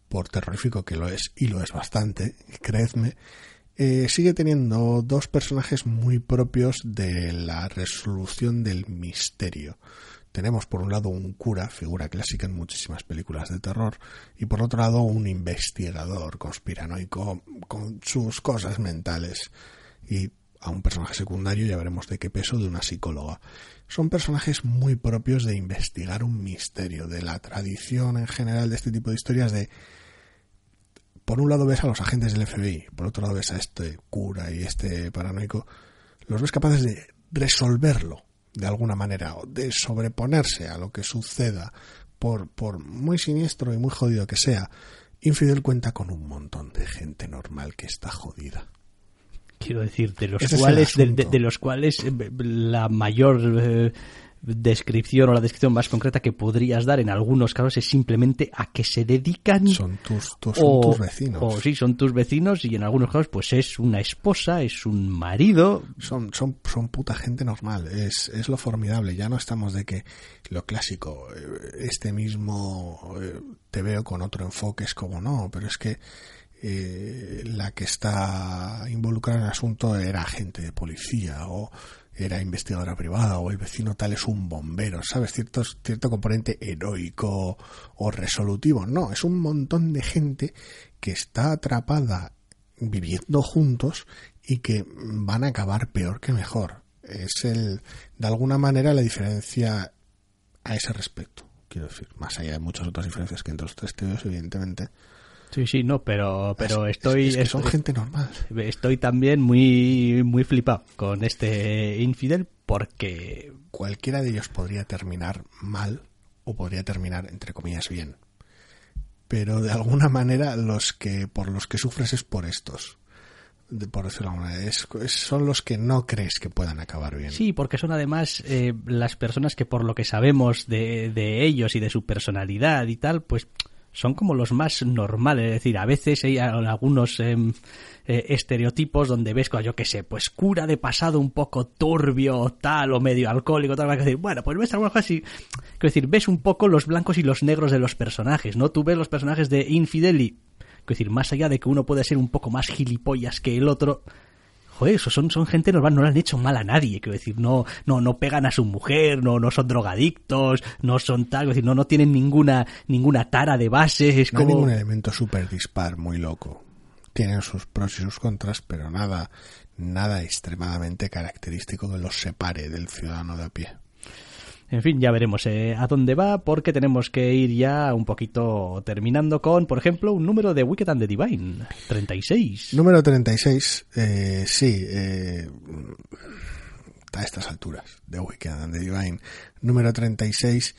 por terrorífico que lo es, y lo es bastante, creedme, eh, sigue teniendo dos personajes muy propios de la resolución del misterio. tenemos por un lado un cura, figura clásica en muchísimas películas de terror, y por otro lado un investigador conspiranoico con sus cosas mentales. Y a un personaje secundario, ya veremos de qué peso, de una psicóloga. Son personajes muy propios de investigar un misterio, de la tradición en general de este tipo de historias de por un lado ves a los agentes del FBI, por otro lado ves a este cura y este paranoico, los ves capaces de resolverlo de alguna manera, o de sobreponerse a lo que suceda, por, por muy siniestro y muy jodido que sea. Infidel cuenta con un montón de gente normal que está jodida. Quiero decir, de los cuales, de, los cuales eh, la mayor eh, descripción o la descripción más concreta que podrías dar en algunos casos es simplemente a que se dedican son tus, tus vecinos. o sí son tus vecinos y en algunos casos pues es una esposa es un marido. Son son son puta gente normal es es lo formidable ya no estamos de que lo clásico eh, este mismo eh, te veo con otro enfoque es como no pero es que eh, la que está involucrada en el asunto era agente de policía o era investigadora privada o el vecino tal es un bombero, ¿sabes? Cierto, cierto componente heroico o resolutivo. No, es un montón de gente que está atrapada viviendo juntos y que van a acabar peor que mejor. Es el, de alguna manera, la diferencia a ese respecto. Quiero decir, más allá de muchas otras diferencias que entre los tres teos, evidentemente, Sí, sí, no, pero, pero estoy... Es, que son gente normal. Estoy también muy, muy flipado con este Infidel porque... Cualquiera de ellos podría terminar mal o podría terminar, entre comillas, bien. Pero de alguna manera los que por los que sufres es por estos por decirlo de alguna manera, es, son los que no crees que puedan acabar bien. Sí, porque son además eh, las personas que por lo que sabemos de, de ellos y de su personalidad y tal, pues son como los más normales. Es decir, a veces hay algunos em, eh, estereotipos donde ves, yo qué sé, pues cura de pasado un poco turbio, tal, o medio alcohólico, tal, decir, bueno, pues ves algunas cosas y, decir, ves un poco los blancos y los negros de los personajes, ¿no? Tú ves los personajes de Infidel decir, más allá de que uno puede ser un poco más gilipollas que el otro, joder, eso son, son gente normal, no le han hecho mal a nadie, quiero decir, no, no, no pegan a su mujer, no, no son drogadictos, no son tal, decir, no, no tienen ninguna, ninguna tara de base, es no como... hay ningún elemento súper dispar, muy loco. Tienen sus pros y sus contras, pero nada, nada extremadamente característico que los separe del ciudadano de a pie. En fin, ya veremos eh, a dónde va, porque tenemos que ir ya un poquito terminando con, por ejemplo, un número de Wicked and the Divine, 36. Número 36, eh, sí, eh, a estas alturas de Wicked and the Divine. Número 36,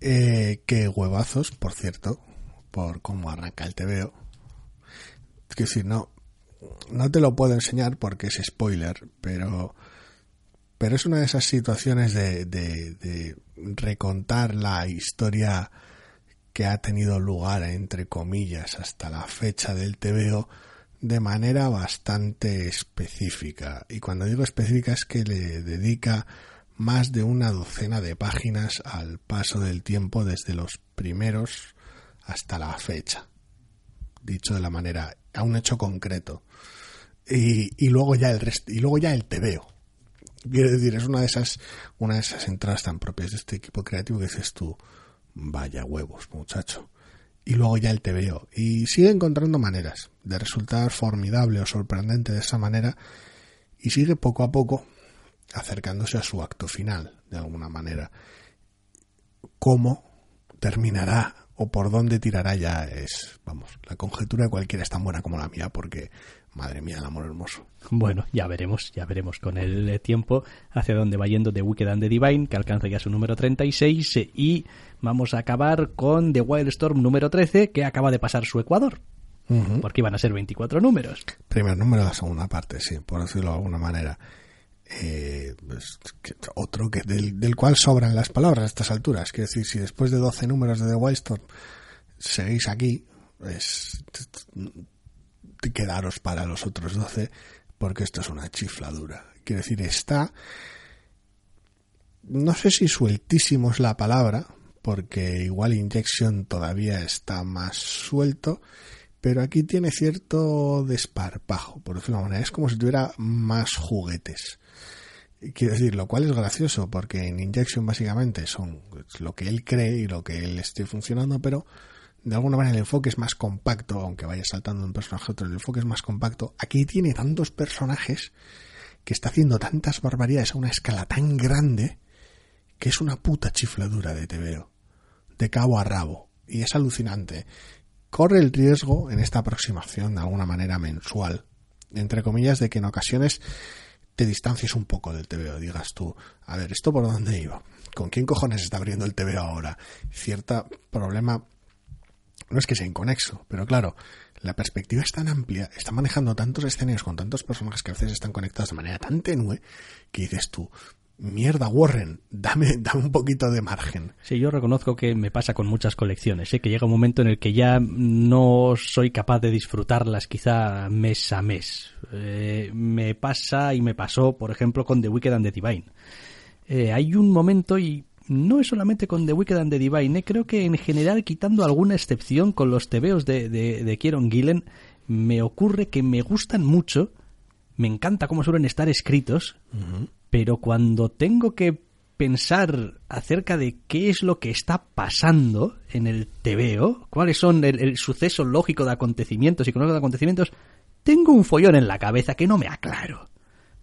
eh, qué huevazos, por cierto, por cómo arranca el TVO. Es decir, no, no te lo puedo enseñar porque es spoiler, pero pero es una de esas situaciones de, de, recontar la historia que ha tenido lugar, entre comillas, hasta la fecha del TVO de manera bastante específica. Y cuando digo específica es que le dedica más de una docena de páginas al paso del tiempo desde los primeros hasta la fecha. Dicho de la manera, a un hecho concreto. Y, y luego ya el resto, y luego ya el TVO Quiero decir, es una de esas, una de esas entradas tan propias de este equipo creativo que dices tú, vaya huevos, muchacho. Y luego ya el te veo. Y sigue encontrando maneras de resultar formidable o sorprendente de esa manera. Y sigue poco a poco acercándose a su acto final, de alguna manera. ¿Cómo terminará o por dónde tirará ya es, vamos, la conjetura de cualquiera es tan buena como la mía, porque Madre mía, el amor hermoso. Bueno, ya veremos, ya veremos con el tiempo hacia dónde va yendo The Wicked and the Divine, que alcanza ya su número 36, y vamos a acabar con The Wildstorm número 13, que acaba de pasar su Ecuador. Porque iban a ser 24 números. Primer número de la segunda parte, sí, por decirlo de alguna manera. Eh, pues, otro que del, del, cual sobran las palabras a estas alturas. Quiero decir, si después de 12 números de The Wildstorm seguís aquí, pues quedaros para los otros 12 porque esto es una chifladura. Quiero decir, está... No sé si sueltísimo es la palabra, porque igual Injection todavía está más suelto, pero aquí tiene cierto desparpajo, por decirlo de manera. Es como si tuviera más juguetes. Quiero decir, lo cual es gracioso porque en Injection básicamente son lo que él cree y lo que él esté funcionando, pero de alguna manera el enfoque es más compacto, aunque vaya saltando de un personaje a otro, el enfoque es más compacto. Aquí tiene tantos personajes que está haciendo tantas barbaridades a una escala tan grande que es una puta chifladura de TVO, de cabo a rabo, y es alucinante. Corre el riesgo en esta aproximación de alguna manera mensual, entre comillas, de que en ocasiones te distancies un poco del TVO, digas tú, a ver, ¿esto por dónde iba? ¿Con quién cojones está abriendo el TVO ahora? Cierta problema, no es que sea inconexo, pero claro, la perspectiva es tan amplia, está manejando tantos escenarios con tantos personajes que a veces están conectados de manera tan tenue que dices tú, mierda Warren, dame, dame un poquito de margen. Sí, yo reconozco que me pasa con muchas colecciones, ¿eh? que llega un momento en el que ya no soy capaz de disfrutarlas quizá mes a mes. Eh, me pasa y me pasó, por ejemplo, con The Wicked and the Divine. Eh, hay un momento y no es solamente con The Wicked and the Divine, creo que en general, quitando alguna excepción con los tebeos de, de, de Kieron Gillen, me ocurre que me gustan mucho, me encanta cómo suelen estar escritos, pero cuando tengo que pensar acerca de qué es lo que está pasando en el TVO, cuáles son el, el suceso lógico de acontecimientos y con de acontecimientos, tengo un follón en la cabeza que no me aclaro.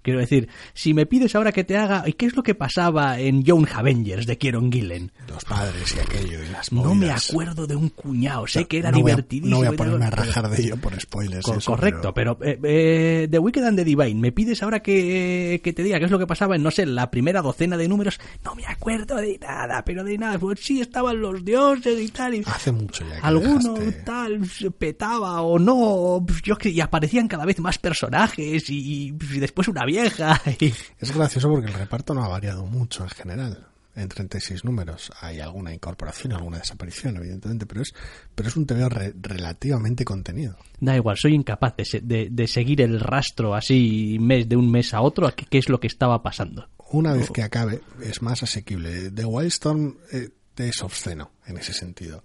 Quiero decir, si me pides ahora que te haga, ¿y qué es lo que pasaba en Young Avengers de Kieron Gillen? Los padres y aquello y las No me acuerdo de un cuñado, sé que era no voy a- divertidísimo. no voy a ponerme a pero- rajar de ello por spoilers. Co- eso, correcto, pero, eh, eh, The Wicked and the Divine, me pides ahora que, que te diga qué es lo que pasaba en, no sé, la primera docena de números, no me acuerdo de nada, pero de nada, pues sí estaban los dioses y tal, y Hace mucho ya que alguno dejaste- tal petaba o no, pues yo y aparecían cada vez más personajes y, y después una vieja y Es gracioso porque el reparto no ha variado mucho en general. En 36 números hay alguna incorporación, alguna desaparición, evidentemente, pero es, pero es un TVO re- relativamente contenido. da igual, soy incapaz de, se- de- de seguir el rastro así mes de un mes a otro a qué, qué es lo que estaba pasando. Una vez que acabe, es más asequible. The Wildstorm eh, es obsceno en ese sentido.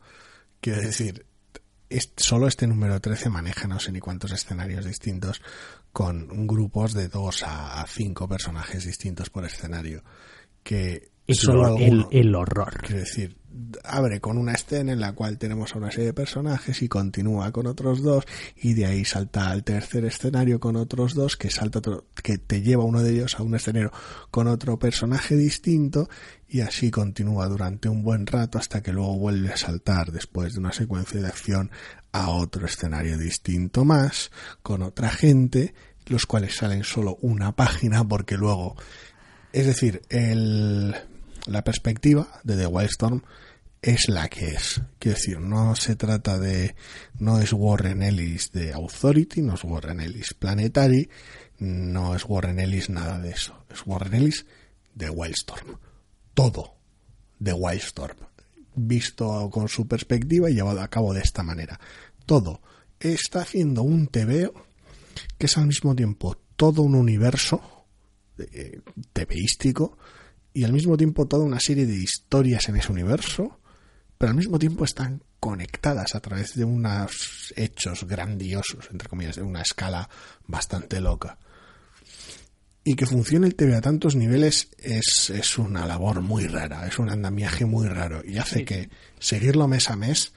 Quiero decir, es- solo este número 13 maneja no sé ni cuántos escenarios distintos con grupos de dos a, cinco personajes distintos por escenario. Que El, solo el- el horror. Quiero decir, abre con una escena en la cual tenemos a una serie de personajes y continúa con otros dos y de ahí salta al tercer escenario con otros dos que salta otro- que te lleva uno de ellos a un escenario con otro personaje distinto y así continúa durante un buen rato hasta que luego vuelve a saltar después de una secuencia de acción a otro escenario distinto más con otra gente los cuales salen solo una página porque luego es decir, el, la perspectiva de The Wildstorm es la que es. Quiero decir, no se trata de, no es Warren Ellis de Authority, no es Warren Ellis Planetary, no es Warren Ellis nada de eso. Es Warren Ellis de Wildstorm. Todo de Wildstorm. Visto con su perspectiva y llevado a cabo de esta manera. Todo. Está haciendo un TVO que es al mismo tiempo todo un universo eh, tebeístico y al mismo tiempo toda una serie de historias en ese universo, pero al mismo tiempo están conectadas a través de unos hechos grandiosos, entre comillas, de una escala bastante loca. Y que funcione el TV a tantos niveles es, es una labor muy rara, es un andamiaje muy raro y hace que seguirlo mes a mes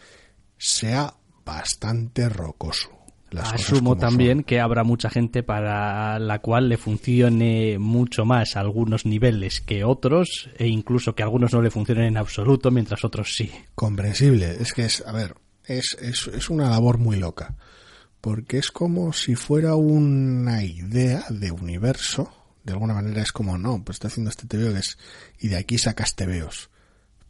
sea bastante rocoso. Las Asumo también son. que habrá mucha gente para la cual le funcione mucho más algunos niveles que otros e incluso que algunos no le funcionen en absoluto mientras otros sí. comprensible. Es que es, a ver, es, es, es una labor muy loca. Porque es como si fuera una idea de universo. De alguna manera es como, no, pues estoy haciendo este que es, y de aquí sacas TVOs.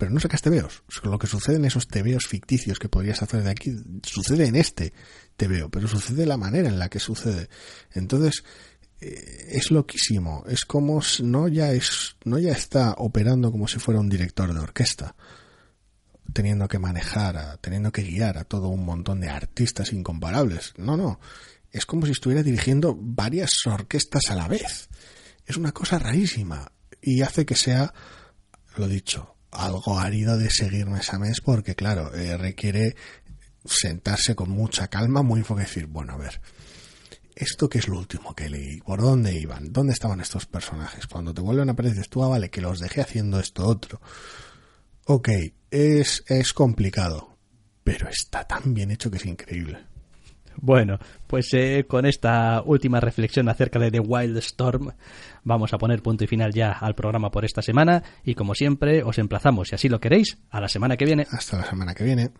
Pero no sacas TVOs. Lo que sucede en esos TVOs ficticios que podrías hacer de aquí, sucede en este TVO, pero sucede la manera en la que sucede. Entonces, eh, es loquísimo. Es como, no ya es, no ya está operando como si fuera un director de orquesta teniendo que manejar, a- teniendo que guiar a todo un montón de artistas incomparables. No, no. Es como si estuviera dirigiendo varias orquestas a la vez. Es una cosa rarísima y hace que sea, lo dicho, algo árido de seguir mes a mes porque, claro, eh, requiere sentarse con mucha calma, muy enfoque y decir, bueno, a ver, ¿esto qué es lo último que leí? ¿Por dónde iban? ¿Dónde estaban estos personajes? Cuando te vuelven a aparecer, tú, ah, vale, que los dejé haciendo esto otro. Ok, es, es complicado, pero está tan bien hecho que es increíble. Bueno, pues eh, con esta última reflexión acerca de The Wild Storm vamos a poner punto y final ya al programa por esta semana y como siempre os emplazamos, si así lo queréis, a la semana que viene. Hasta la semana que viene.